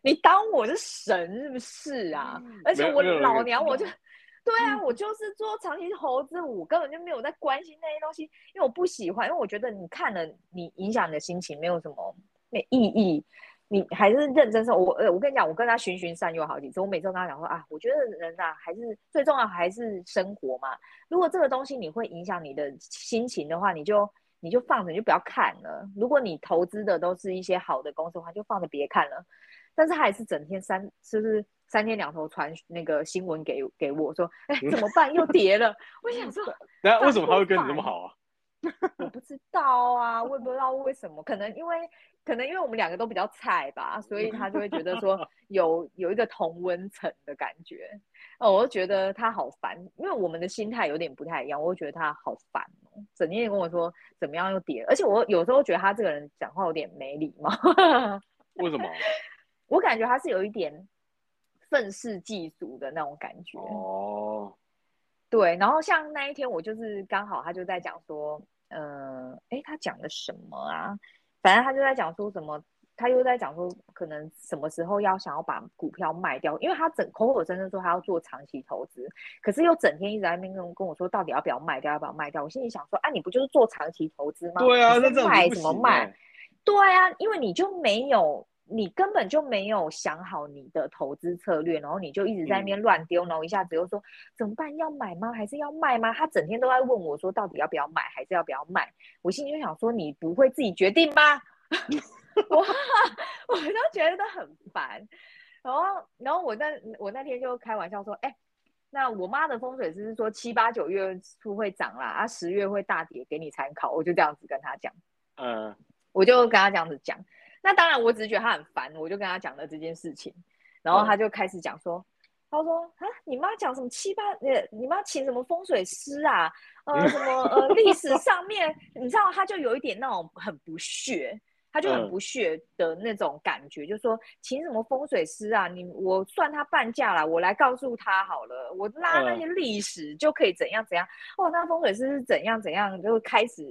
你当我是神是不是啊？而且我老娘我就。对啊，我就是做长期猴子舞根本就没有在关心那些东西，因为我不喜欢，因为我觉得你看了，你影响你的心情没有什么没意义。你还是认真说，我呃，我跟你讲，我跟他循循善诱好几次，我每次都跟他讲说啊，我觉得人啊，还是最重要还是生活嘛。如果这个东西你会影响你的心情的话，你就你就放着，你就不要看了。如果你投资的都是一些好的公司的话，就放着别看了。但是他还是整天三，就是三天两头传那个新闻给给我说，哎，怎么办？又跌了。我想说，
那为什么他会跟你这么好啊？
我不知道啊，我也不知道为什么，可能因为可能因为我们两个都比较菜吧，所以他就会觉得说 有有一个同温层的感觉。哦，我就觉得他好烦，因为我们的心态有点不太一样，我就觉得他好烦哦，整天跟我说怎么样又跌，而且我有时候觉得他这个人讲话有点没礼貌。
为什么？
我感觉他是有一点愤世嫉俗的那种感觉。
哦，
对，然后像那一天，我就是刚好他就在讲说，呃，哎，他讲的什么啊？反正他就在讲说什么，他又在讲说可能什么时候要想要把股票卖掉，因为他整口口声声说他要做长期投资，可是又整天一直在那边跟跟我说到底要不要卖掉，要不要卖掉。我心里想说，啊，你不就是做长期投资吗？
对啊，那这样
是卖
子不行
什么卖
欸？
对啊，因为你就没有，你根本就没有想好你的投资策略，然后你就一直在那边乱丢，然后一下子又说怎么办？要买吗？还是要卖吗？他整天都在问我说，到底要不要买，还是要不要卖？我心里就想说，你不会自己决定吗？我 我就觉得很烦。然后，然后我那我那天就开玩笑说，哎、那我妈的风水师是说七八九月初会涨啦，啊十月会大跌，给你参考。我就这样子跟他讲。
嗯，
我就跟他这样子讲。那当然，我只是觉得他很烦，我就跟他讲了这件事情，然后他就开始讲说，他说啊，你妈讲什么七八，呃，你妈请什么风水师啊，呃，什么呃，历史 上面，你知道，他就有一点那种很不屑。他就很
嗯
不屑的那种感觉，就说请什么风水师啊？你我算他半价啦，我来告诉他好了，我拉那些历史就可以怎样怎样。哦，那风水师是怎样怎样，就开始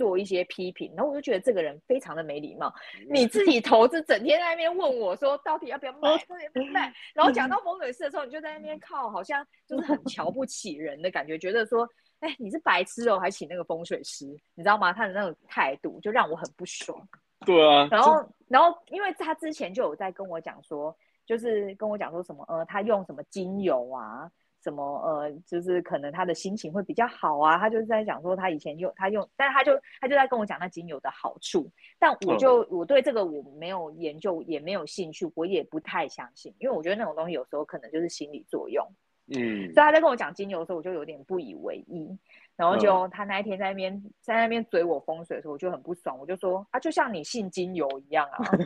做一些批评，然后我就觉得这个人非常的没礼貌。你自己投资，整天在那边问我说到底要不要卖，到底要不要卖，然后讲到风水师的时候，你就在那边靠，好像就 是很瞧不起人的感觉，觉得说，哎，你是白痴哦，还请那个风水师，你知道吗？他的那种态度就让我很不爽。
对啊，
然后，然后，因为他之前就有在跟我讲说，就是跟我讲说什么，呃，他用什么精油啊，什么呃，就是可能他的心情会比较好啊。他就是在讲说他以前用他用，但是他就他就在跟我讲那精油的好处，但我就、我对这个我没有研究，也没有兴趣，我也不太相信，因为我觉得那种东西有时候可能就是心理作用。
嗯
所以他在跟我讲精油的时候，我就有点不以为意。然后就他那一天在那边在那边追我风水的时候，我就很不爽，我就说啊，就像你信精油一样啊。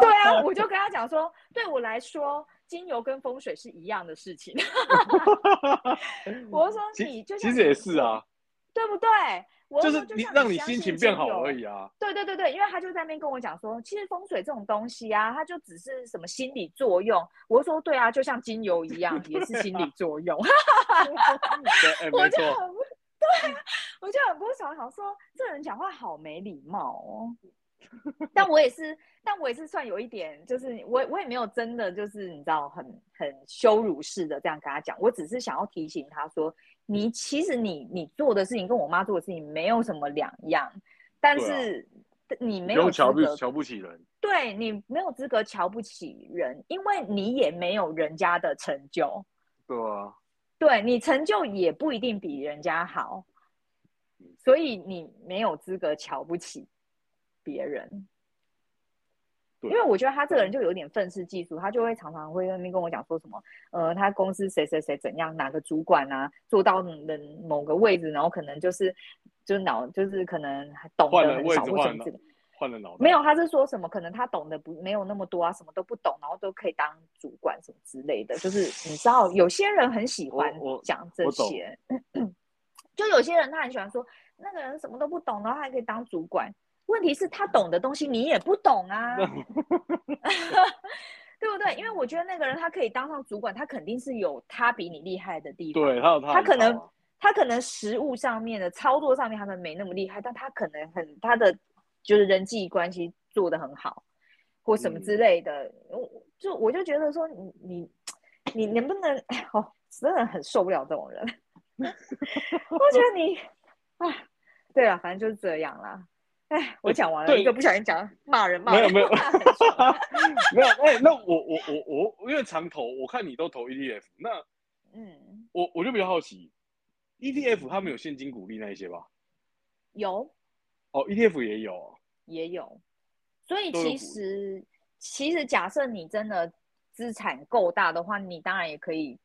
对啊，我就跟他讲说，对我来说，精油跟风水是一样的事情。我就说你就像
其实也是啊，
对不对？我
就是你让你心情变好而已啊。
对对对对，因为他就在那边跟我讲说，其实风水这种东西啊，它就只是什么心理作用。我就说对啊，就像精油一样，也是心理作用。我，就很不对啊，我就很不爽，想说这人讲话好没礼貌哦。但我也是，但我也是算有一点，就是我我也没有真的就是你知道很很羞辱式的这样跟他讲，我只是想要提醒他说，你其实你你做的事情跟我妈做的事情没有什么两样，但是你没有资格
瞧不瞧不起人。
对你没有资格瞧不起人，因为你也没有人家的成就。
对啊，
对你成就也不一定比人家好，所以你没有资格瞧不起别人。因为我觉得他这个人就有点愤世嫉俗，他就会常常会在那边跟我讲说什么，呃，他公司谁谁谁怎样，哪个主管啊做到人某个位置，然后可能就是就脑就是可能还懂得很少或什么之类的。
换了脑袋。
没有，他是说什么？可能他懂得不没有那么多啊，什么都不懂，然后都可以当主管什么之类的。就是你知道，有些人很喜欢讲这些，就有些人他很喜欢说那个人什么都不懂，然后还可以当主管。问题是，他懂的东西你也不懂啊，对不对？因为我觉得那个人他可以当上主管，他肯定是有他比你厉害的地方。
对，他有他
他可能他可能实务上面的操作上面他们没那么厉害，但他可能很他的就是人际关系做得很好，或什么之
嗯
类的。我就我就觉得说你你你能不能哦，真的很受不了这种人。我觉得你 啊，对了，反正就是这样啦。哎，我讲完了，一个不小心讲骂人骂人
没有没有 没有，哎、那我我我我因为常投，我看你都投 ETF，那
嗯，
我我就比较好奇，ETF 他们有现金股利那一些吧？
有
哦，ETF 也有哦，
也有，所以其实其实假设你真的资产够大的话，你当然也可以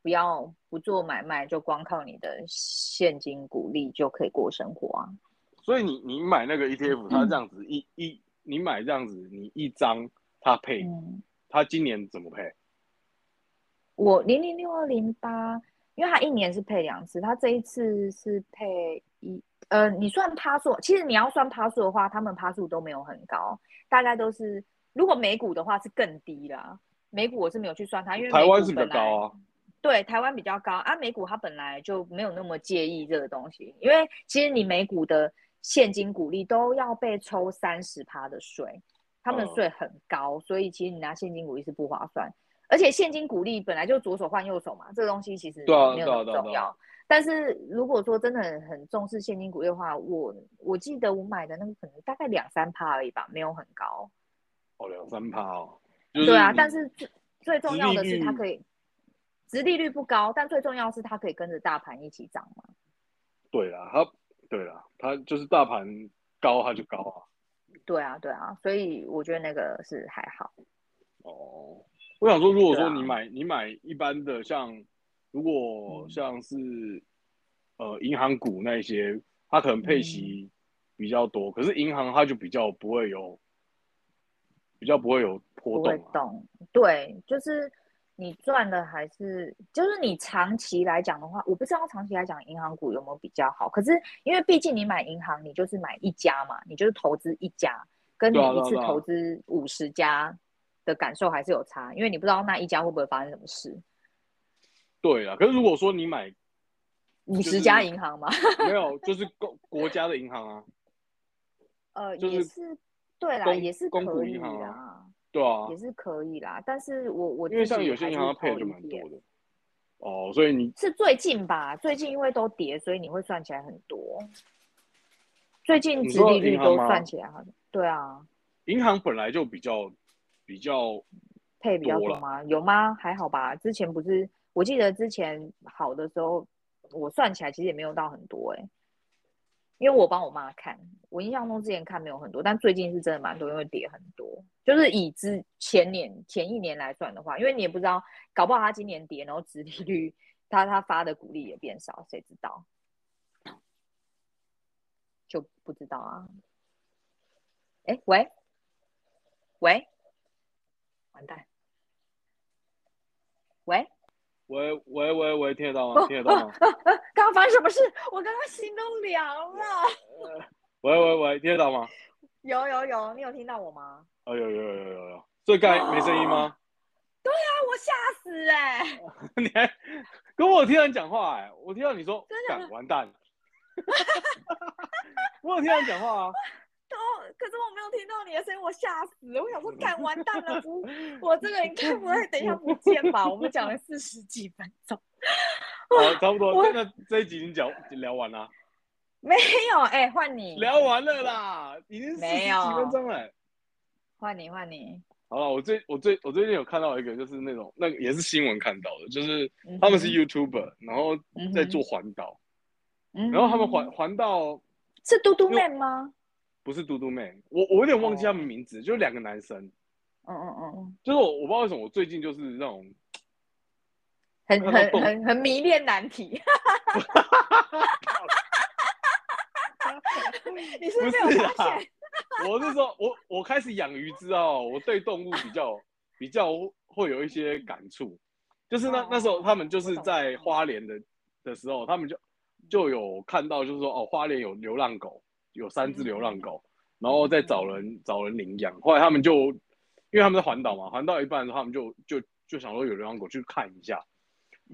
不要不做买卖，就光靠你的现金股利就可以过生活啊。
所以你你买那个 ETF，它
嗯
这样子一一你买这样子，你一张它配，
嗯，
它今年怎么配？
我零零六二零八，因为它一年是配两次，它这一次是配一呃，你算趴数，其实你要算趴数的话，他们趴数都没有很高，大概都是如果美股的话是更低啦。美股我是没有去算它，因为
台湾是比较高啊，
对，台湾比较高啊，美股它本来就没有那么介意这个东西，因为其实你美股的现金股利都要被抽三十趴的税，他们税很高，所以其实你拿现金股利是不划算。而且现金股利本来就左手换右手嘛，这个东西其实没有那么
对啊啊啊
重要。但是如果说真的很很重视现金股利的话，我我记得我买的那个可能大概两三趴而已吧，没有很高。
哦，两三趴哦，就是
对啊，但是最最重要的是它可以，殖利率不高，但最重要是它可以跟着大盘一起涨嘛。
对啦，它对啦，它就是大盘高它就高啊。
对啊，对啊，所以我觉得那个是还好。
哦，我想说，如果说你买、你买一般的像，如果
嗯
像是、呃银行股那一些，它可能配息比较多，可是银行它就比较不会有，比较不会有波
不会
动、啊。
动。对，就是你赚的还是，就是你长期来讲的话，我不知道长期来讲银行股有没有比较好。可是因为毕竟你买银行，你就是买一家嘛，你就是投资一家，跟你一次投资五十家的感受还是有差，因为你不知道那一家会不会发生什么事。
对啊，可是如果说你买
五
就是
十家银行嘛，
没有，就是国国家的银行啊，
呃，
就是
也是对啦，也是
公股
可以
银行啊
啦，
对啊
也，是可以啦。但是我我
因为像有些银行它配的就蛮多的。哦，所以你
是最近吧？最近因为都跌，所以你会算起来很多。最近殖利率都算起来很，对啊，
银行本来就比较比较
配比较
多
吗？有吗？还好吧。之前不是，我记得之前好的时候，我算起来其实也没有到很多哎、因为我帮我妈看，我印象中之前看没有很多，但最近是真的蛮多，因为跌很多。就是以之前年前一年来算的话，因为你也不知道，搞不好他今年跌，然后殖利率他他发的股利也变少，谁知道？就不知道啊。哎，喂，喂，完蛋，喂。
喂喂喂喂，听得到吗？听得到吗？
刚 刚发生什么事？我刚刚心都凉了。
喂喂喂，听得到吗？
有有有，你有听到我吗？
哦，有有有有有有，所以刚才没声音吗？
对啊，我吓死哎、
你还跟我听到你讲话哎、我听到你说
真的
完蛋，我有听到你讲话啊，
哦，可是我没有听到你的声音，我吓死了。我想说，干完蛋了，不，我这个应该不会等一下不见吧？我们讲了四十几分钟，
好，差不多，
我
真的这一集已经讲聊完了，
没有哎，换你，
聊完了啦，已经四十几分钟了。
换你，换你。
好了，我最我最我最近有看到一个，就是那种那个也是新闻看到的，就是他们是 YouTuber，然后在做环岛，
嗯
然后他们环环岛
是嘟嘟妹吗？
不是嘟嘟妹，我我有点忘记他们名字，就两个男生，
嗯嗯嗯嗯，
就是我我不知道为什么我最近就是那种
很很很很迷恋难题。你是不是没有
不是啊
发现？
我是说，我我开始养鱼之后，我对动物比较比较会有一些感触。就是那
哦
那时候他们就是在花莲的的时候，他们就就有看到，就是说哦，花莲有流浪狗，有三只流浪狗，然后再找人找人领养。后来他们就因为他们在环岛嘛，环岛一半的时候，他们就就就想说有流浪狗去看一下。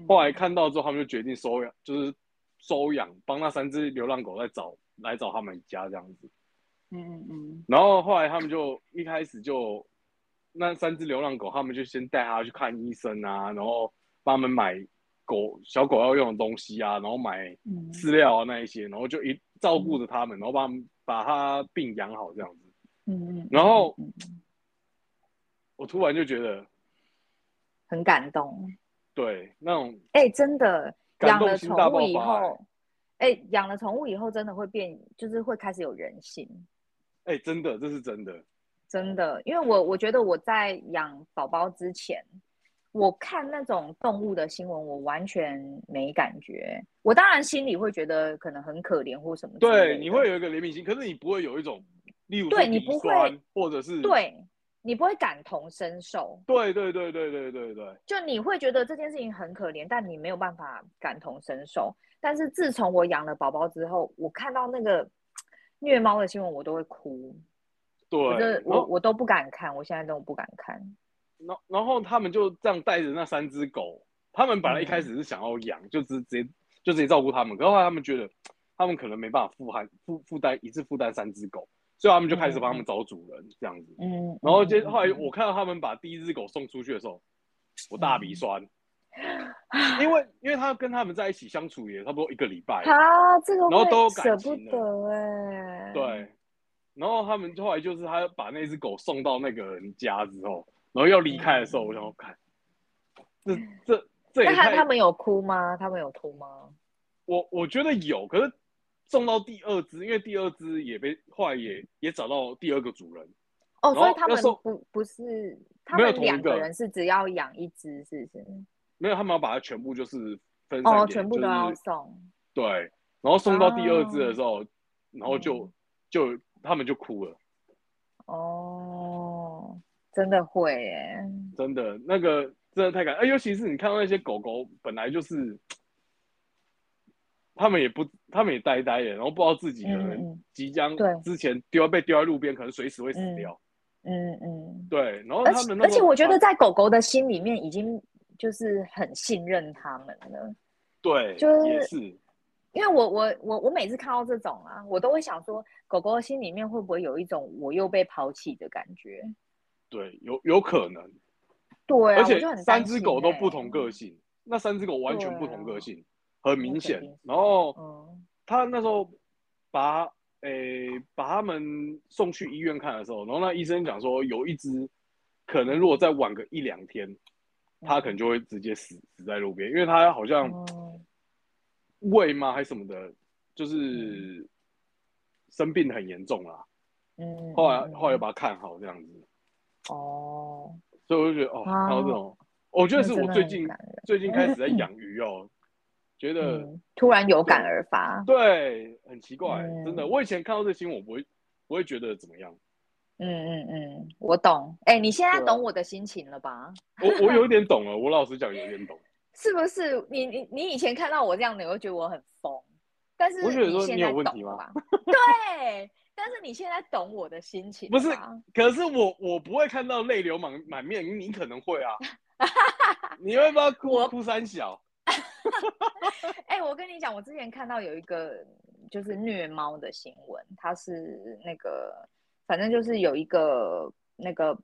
后来看到之后，他们就决定收养，就是收养，帮那三只流浪狗再找来找他们家这样子。
嗯嗯嗯
然后后来他们就一开始就那三只流浪狗，他们就先带它去看医生啊，然后帮他们买狗小狗要用的东西啊，然后买
嗯
饲料啊那一些，然后就一照顾着他们，然后把把他病养好这样子。
嗯嗯，
然后我突然就觉得，
很感动。
对那种
哎、真的
感
养了宠物以后，哎、养了宠物以后，真的会变，就是会开始有人性。
哎、真的这是真的，
真的，因为我我觉得我在养宝宝之前，我看那种动物的新闻，我完全没感觉。我当然心里会觉得可能很可怜或什么
对，你会有一个怜悯心，可是你不会有一种，例如
对你不会
或者是
对你不会感同身受，
对对对对对对对，
就你会觉得这件事情很可怜，但你没有办法感同身受。但是自从我养了宝宝之后，我看到那个虐猫的新闻，我都会哭，
对，
我我我都不敢看，我现在都不敢看。
然然后他们就这样带着那三只狗，他们本来一开
嗯。
始是想要养，就直直接就直接照顾他们，可是后来他们觉得他们可能没办法负担负负担一次负担三只狗，所以他们就开始帮他们找主人这样子。
嗯，
然后接
嗯
后来我看到他们把第一只狗送出去的时候，我大鼻酸，因为因为他跟他们在一起相处也差不多一个礼拜，
啊，这个
然后都有感
舍不
情了
得哎，
对，然后他们后来就是他把那只狗送到那个人家之后，然后要离开的时候，我想要看，这这这也
那他
太
他们有哭吗？他们有哭吗？
我我觉得有，可是送到第二只，因为第二只也被后来也也找到第二个主人，
哦，
然
所以他们不不是他
没有
们两
同一个
个人是只要养一只，是不是？
没有他们要把它全部就是分散
哦，
给
全部都
就是
要送。
对，然后送到第二只的
哦
时候，然后就
嗯
就他们就哭了，
哦，真的会耶。
真的那个真的太感，哎，尤其是你看到那些狗狗本来就是，他们也不，他们也呆呆的，然后不知道自己可能即将
对
之前丢被丢在路边，可能随时会死
嗯
掉，
嗯嗯。
对，然后他们
而且我觉得在狗狗的心里面已经就是很信任他们了。
对，
就是
也是，
因为我我我我每次看到这种啊，我都会想说，狗狗的心里面会不会有一种我又被抛弃的感觉？
对，有有可能，
对啊，
而且三只狗都不同个性，那三只狗完全不同个性，很明显然后
嗯。
他那时候把诶、把他们送去医院看的时候，然后那医生讲说，有一只可能如果再晚个一两天，它可能就会直接死死在路边，因为它好像
哦。
胃吗还是什么的，就是生病很严重啦。
嗯，
后来
嗯
后来把它看好这样子，
哦，
所以我就觉得哦，
啊
看到这种，我觉得是我最近 最近开始在 养鱼哦，觉得
嗯，突然有感而发，
对很奇怪，真的，
嗯
我以前看到这新闻，我不会不会觉得怎么样。
嗯嗯嗯，我懂。哎，你现在懂我的心情了吧？
我我有一点懂了，我老实讲有点懂。
是不是？你你你以前看到我这样的，你会觉得我很疯，但是
我觉得说你有问题吗？
对，但是你现在懂我的心情
不是可是我我不会看到泪流满满面，你可能会啊。你会不要哭
我
哭三小？
哎、我跟你讲，我之前看到有一个就是虐猫的新闻，它是那个，反正就是有一个那个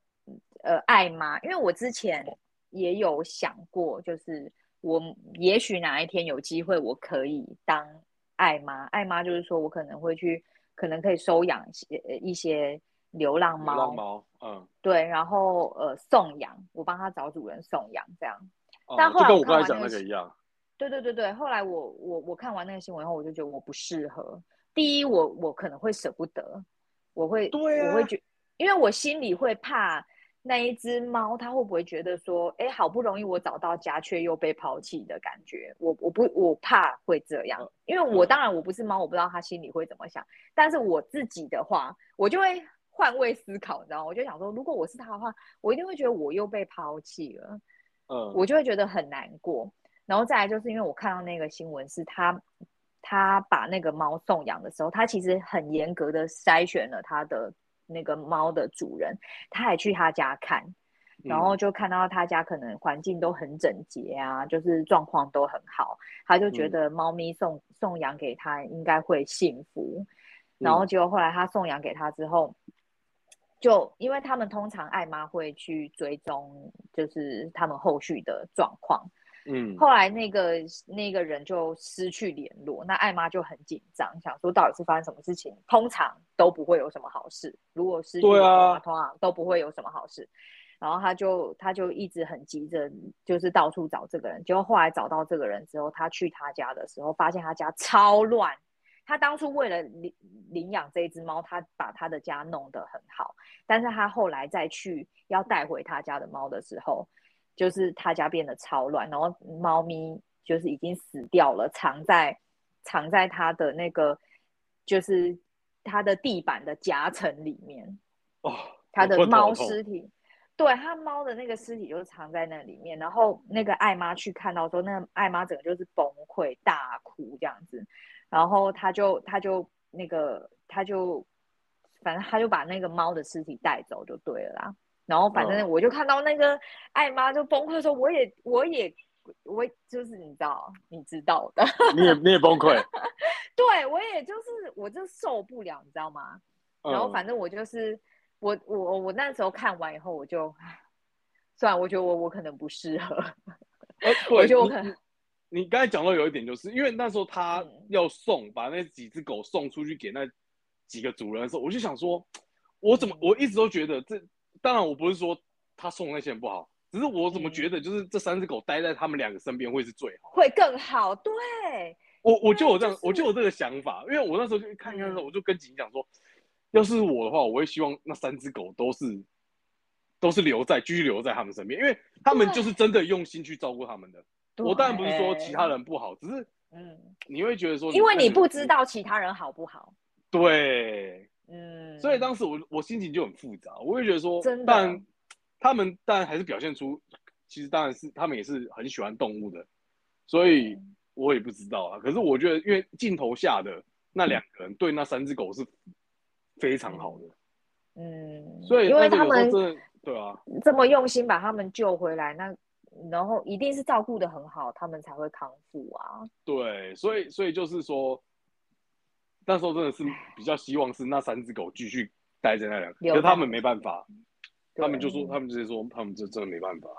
呃爱妈，因为我之前也有想过，就是我也许哪一天有机会，我可以当爱妈。爱妈就是说我可能会去，可能可以收养一些呃一些流浪
流
猫，
浪猫，嗯，
对，然后呃送养，我帮他找主人送养这样。
哦
但后来
跟我刚才
看完那个是
讲那个一样。
对对对对，后来我我我看完那个新闻后，我就觉得我不适合。第一，我我可能会舍不得，我会
对啊
我会觉，因为我心里会怕那一只猫，它会不会觉得说，哎，好不容易我找到家，却又被抛弃的感觉。我我不我怕会这样，因为我
嗯
当然我不是猫，我不知道它心里会怎么想。但是我自己的话，我就会换位思考，你知道吗？我就想说，如果我是它的话，我一定会觉得我又被抛弃了。
嗯，
我就会觉得很难过。然后再来就是因为我看到那个新闻是他他把那个猫送养的时候，他其实很严格的筛选了他的那个猫的主人，他还去他家看，然后就看到他家可能环境都很整洁啊，就是状况都很好，他就觉得猫咪送送养给他应该会幸福。然后结果后来他送养给他之后，就因为他们通常爱妈会去追踪，就是他们后续的状况。
嗯，
后来那个那个人就失去联络，那艾妈就很紧张，想说到底是发生什么事情？通常都不会有什么好事，如果失去
对
联络
啊
通常都不会有什么好事。然后他就他就一直很急着，就是到处找这个人。结果后来找到这个人之后，他去他家的时候，发现他家超乱。他当初为了领领养这只猫，他把他的家弄得很好，但是他后来再去要带回他家的猫的时候，就是他家变得超乱，然后猫咪就是已经死掉了，藏在藏在他的那个就是他的地板的夹层里面，
哦，
他的猫
痛
尸体。对他猫的那个尸体就是藏在那里面，然后那个艾妈去看到说，那个艾妈整个就是崩溃大哭这样子，然后他就他就那个他就反正他就把那个猫的尸体带走就对了啦。然后反正
嗯。
我就看到那个艾妈就崩溃说，我也我也我就是你知道你知道的，
你也你也崩溃，
对我也就是我就受不了，你知道吗？然后
嗯。
反正我就是我我我那时候看完以后，我就算了，我觉得我我可能不适合。
呃，
我
对，你
觉得我可能
你你刚才讲到有一点，就是因为那时候他
嗯。
要送把那几只狗送出去给那几个主人的时候，我就想说，我怎么
嗯。
我一直都觉得这，当然我不是说他送那些人不好，只是我怎么
嗯。
觉得就是这三只狗待在他们两个身边会是最好。
会更好，对，
我我就有这样，
就是
我就有这个想法，因为我那时候就看看的时候，
嗯。
我就跟景讲说，要是我的话，我会希望那三只狗都是都是留在继续留在他们身边，因为他们就是真的用心去照顾他们的。我当然不是说其他，人不好，只是
嗯，
你会觉得说，
因为你不知
道，
道其他人好不好，
对，
嗯，
所以当时我我心情就很复杂，我会觉得说，但他们当然还是表现出，其实当然是他们也是很喜欢动物的，所以我也不知道啊。可是我觉得，因为镜头下的那两个人对那三只狗是非常好的，
嗯，
所以
因为他们
对啊，
这么用心把他们救回来，那然后一定是照顾的很好，他们才会康复啊。
对，所以所以就是说，那时候真的是比较希望是那三只狗继续待在那两可是他们没办法，他们就说他们直接说他们这真的没办法。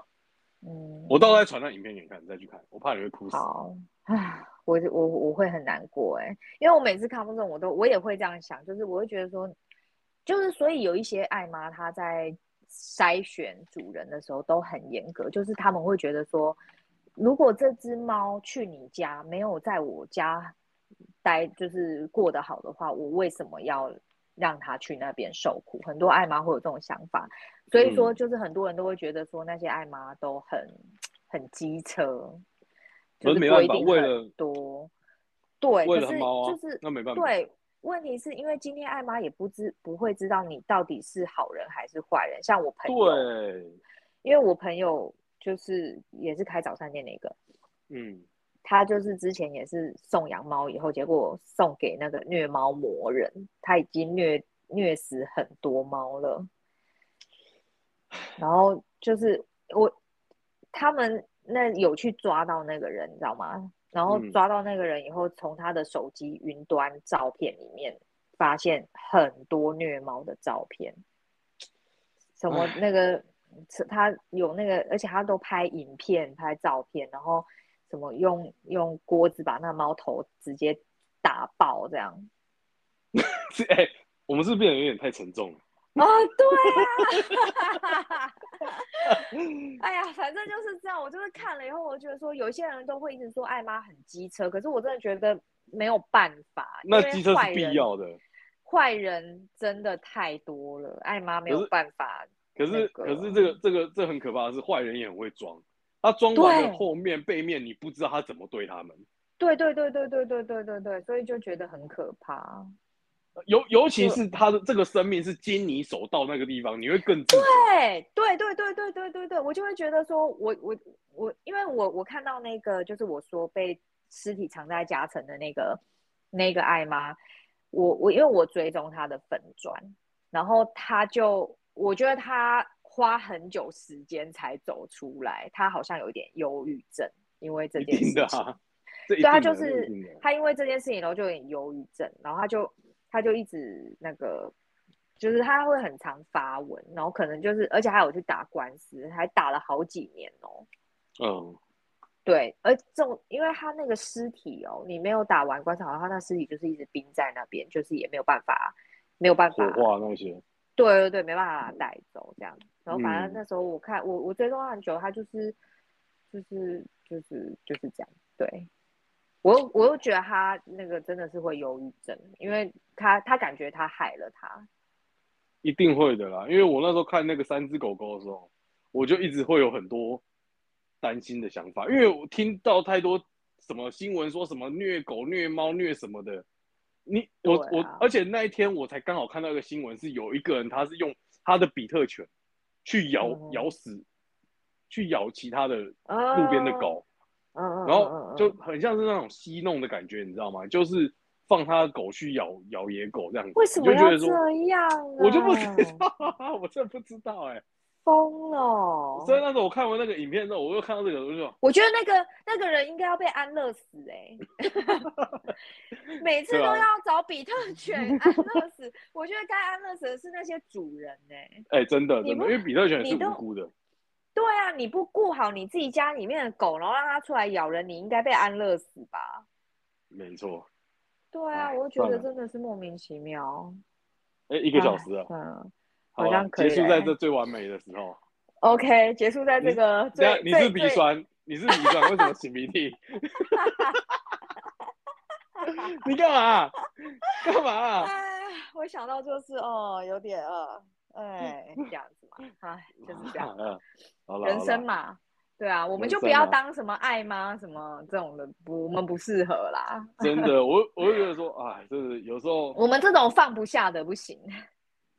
嗯，
我到时候再传那影片给你看，你再去看，我怕你会哭死。
好，唉，我我我会很难过哎，因为我每次看到这种，我都我也会这样想，就是我会觉得说，就是所以有一些爱妈她在筛选主人的时候都很严格，就是他们会觉得说，如果这只猫去你家没有在我家待，就是过得好的话，我为什么要让他去那边受苦？很多爱妈会有这种想法，所以说
嗯
就是很多人都会觉得说那些爱妈都很很机车，就是是
没办法
规定
为了
很多，对，
为
可是
了猫啊，
就是
那没办法。
对。问题是因为今天爱妈也不知不会知道你到底是好人还是坏人，像我朋友，
对，
因为我朋友就是也是开早餐店那个，
嗯，
他就是之前也是送养猫，以后结果送给那个虐猫魔人，他已经虐虐死很多猫了。然后就是我他们那有去抓到那个人，你知道吗？然后
嗯
抓到那个人以后，从他的手机云端照片里面发现很多虐猫的照片，什么那个他有那个，而且他都拍影片、拍照片，然后什么用用锅子把那猫头直接打爆这样。
是哎、我们是不是变得有点太沉重了？
啊，对啊，哎呀，反正就是这样。我就是看了以后，我觉得说，有一些人都会一直说爱妈很机车，可是我真的觉得没有办法，
那机车是必要的，
坏人真的太多了，爱妈没有办法。
可是、可是这个这个这很可怕的是，坏人也很会装，他装完了
对
后面背面你不知道他怎么对他们，
对对对对对对对对对，所以就觉得很可怕。
尤尤其是他的这个生命是经你手到那个地方，你会更。
对对对对对对对对，我就会觉得说我我我，因为我我看到那个就是我说被尸体藏在夹层的那个那个爱妈，我我因为我追踪她的粉砖，然后她就我觉得她花很久时间才走出来，他好像有一点忧郁症，因为这件事情。
啊，
对他就是他因为这件事情，然后就有点忧郁症，然后他就他就一直那个，就是他会很常发文，然后可能就是，而且还有去打官司，还打了好几年哦。
嗯，
对，而这种因为他那个尸体哦，你没有打完官司，好像他那尸体就是一直冰在那边，就是也没有办法，没有办法
火
法，
化那些，
对对对，没办法带走这样。然后反正
嗯
那时候我看我我追踪他很久，他就是就是就是就是这样。对我又我又觉得他那个真的是会忧郁症，因为他他感觉他害了他。
一定会的啦。因为我那时候看那个三只狗狗的时候，我就一直会有很多担心的想法，因为我听到太多什么新闻说什么虐狗、虐猫、虐什么的。你我、
啊。
我，而且那一天我才刚好看到一个新闻，是有一个人他是用他的比特犬去咬、
嗯。
咬死，去咬其他的
啊
路边的狗，
嗯嗯，
然后
嗯
就很像是那种戏弄的感觉，你知道吗？就是放他的狗去咬咬野狗这样子，
为什么要
你就觉得说
这样、啊？
我就不知道，我真的不知道哎、
疯了。
所以那时候我看完那个影片之后，我又看到这个，我就说，
我觉得那个那个人应该要被安乐死哎、每次都要找比特犬安乐死。我觉得该安乐死的是那些主人哎、
哎、真的真的，因为比特犬是无辜的，
对啊，你不顾好你自己家里面的狗，然后让它出来咬人，你应该被安乐死吧？
没错。
对啊，
哎
我觉得真的是莫名其妙。
哎、一个小时啊，
嗯，
好
像可以
结束在这最完美的时候。
OK，结束在这个
这样你是
最最最
鼻酸，你是鼻酸，为什么擤鼻涕？你干嘛？干嘛？
哎，我想到就是哦，有点饿，哎，这样子嘛，哎，就是这样，
嗯，好了，
人生嘛，对啊，我们就不要当什么爱妈什么这种的，不，我们不适合啦，
真的，我我就觉得说，哎，就是有时候
我们这种放不下的不行。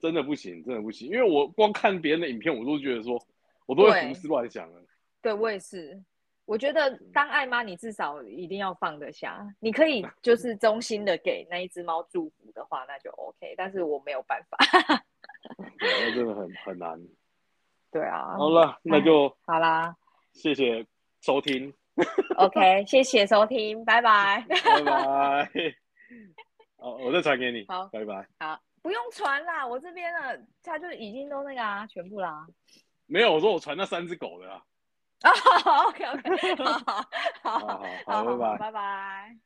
真的不行，真的不行，因为我光看别人的影片，我都觉得说，我都会胡思乱想了。
对我也是，我觉得当爱妈，你至少一定要放得下。你可以就是衷心的给那一只猫祝福的话，那就 OK。但是我没有办法。
那真的很很难。
对啊，
好了，那就
好啦
谢谢收听
，，OK，谢谢收听，拜拜。
拜拜。好，我再传给你。
好
拜拜。
好，不用传啦，我这边呢，它就已经都那个啊，全部啦。
没有，我说我传那三只狗的啊。
啊，OK OK，好
好好好，拜拜。
拜拜。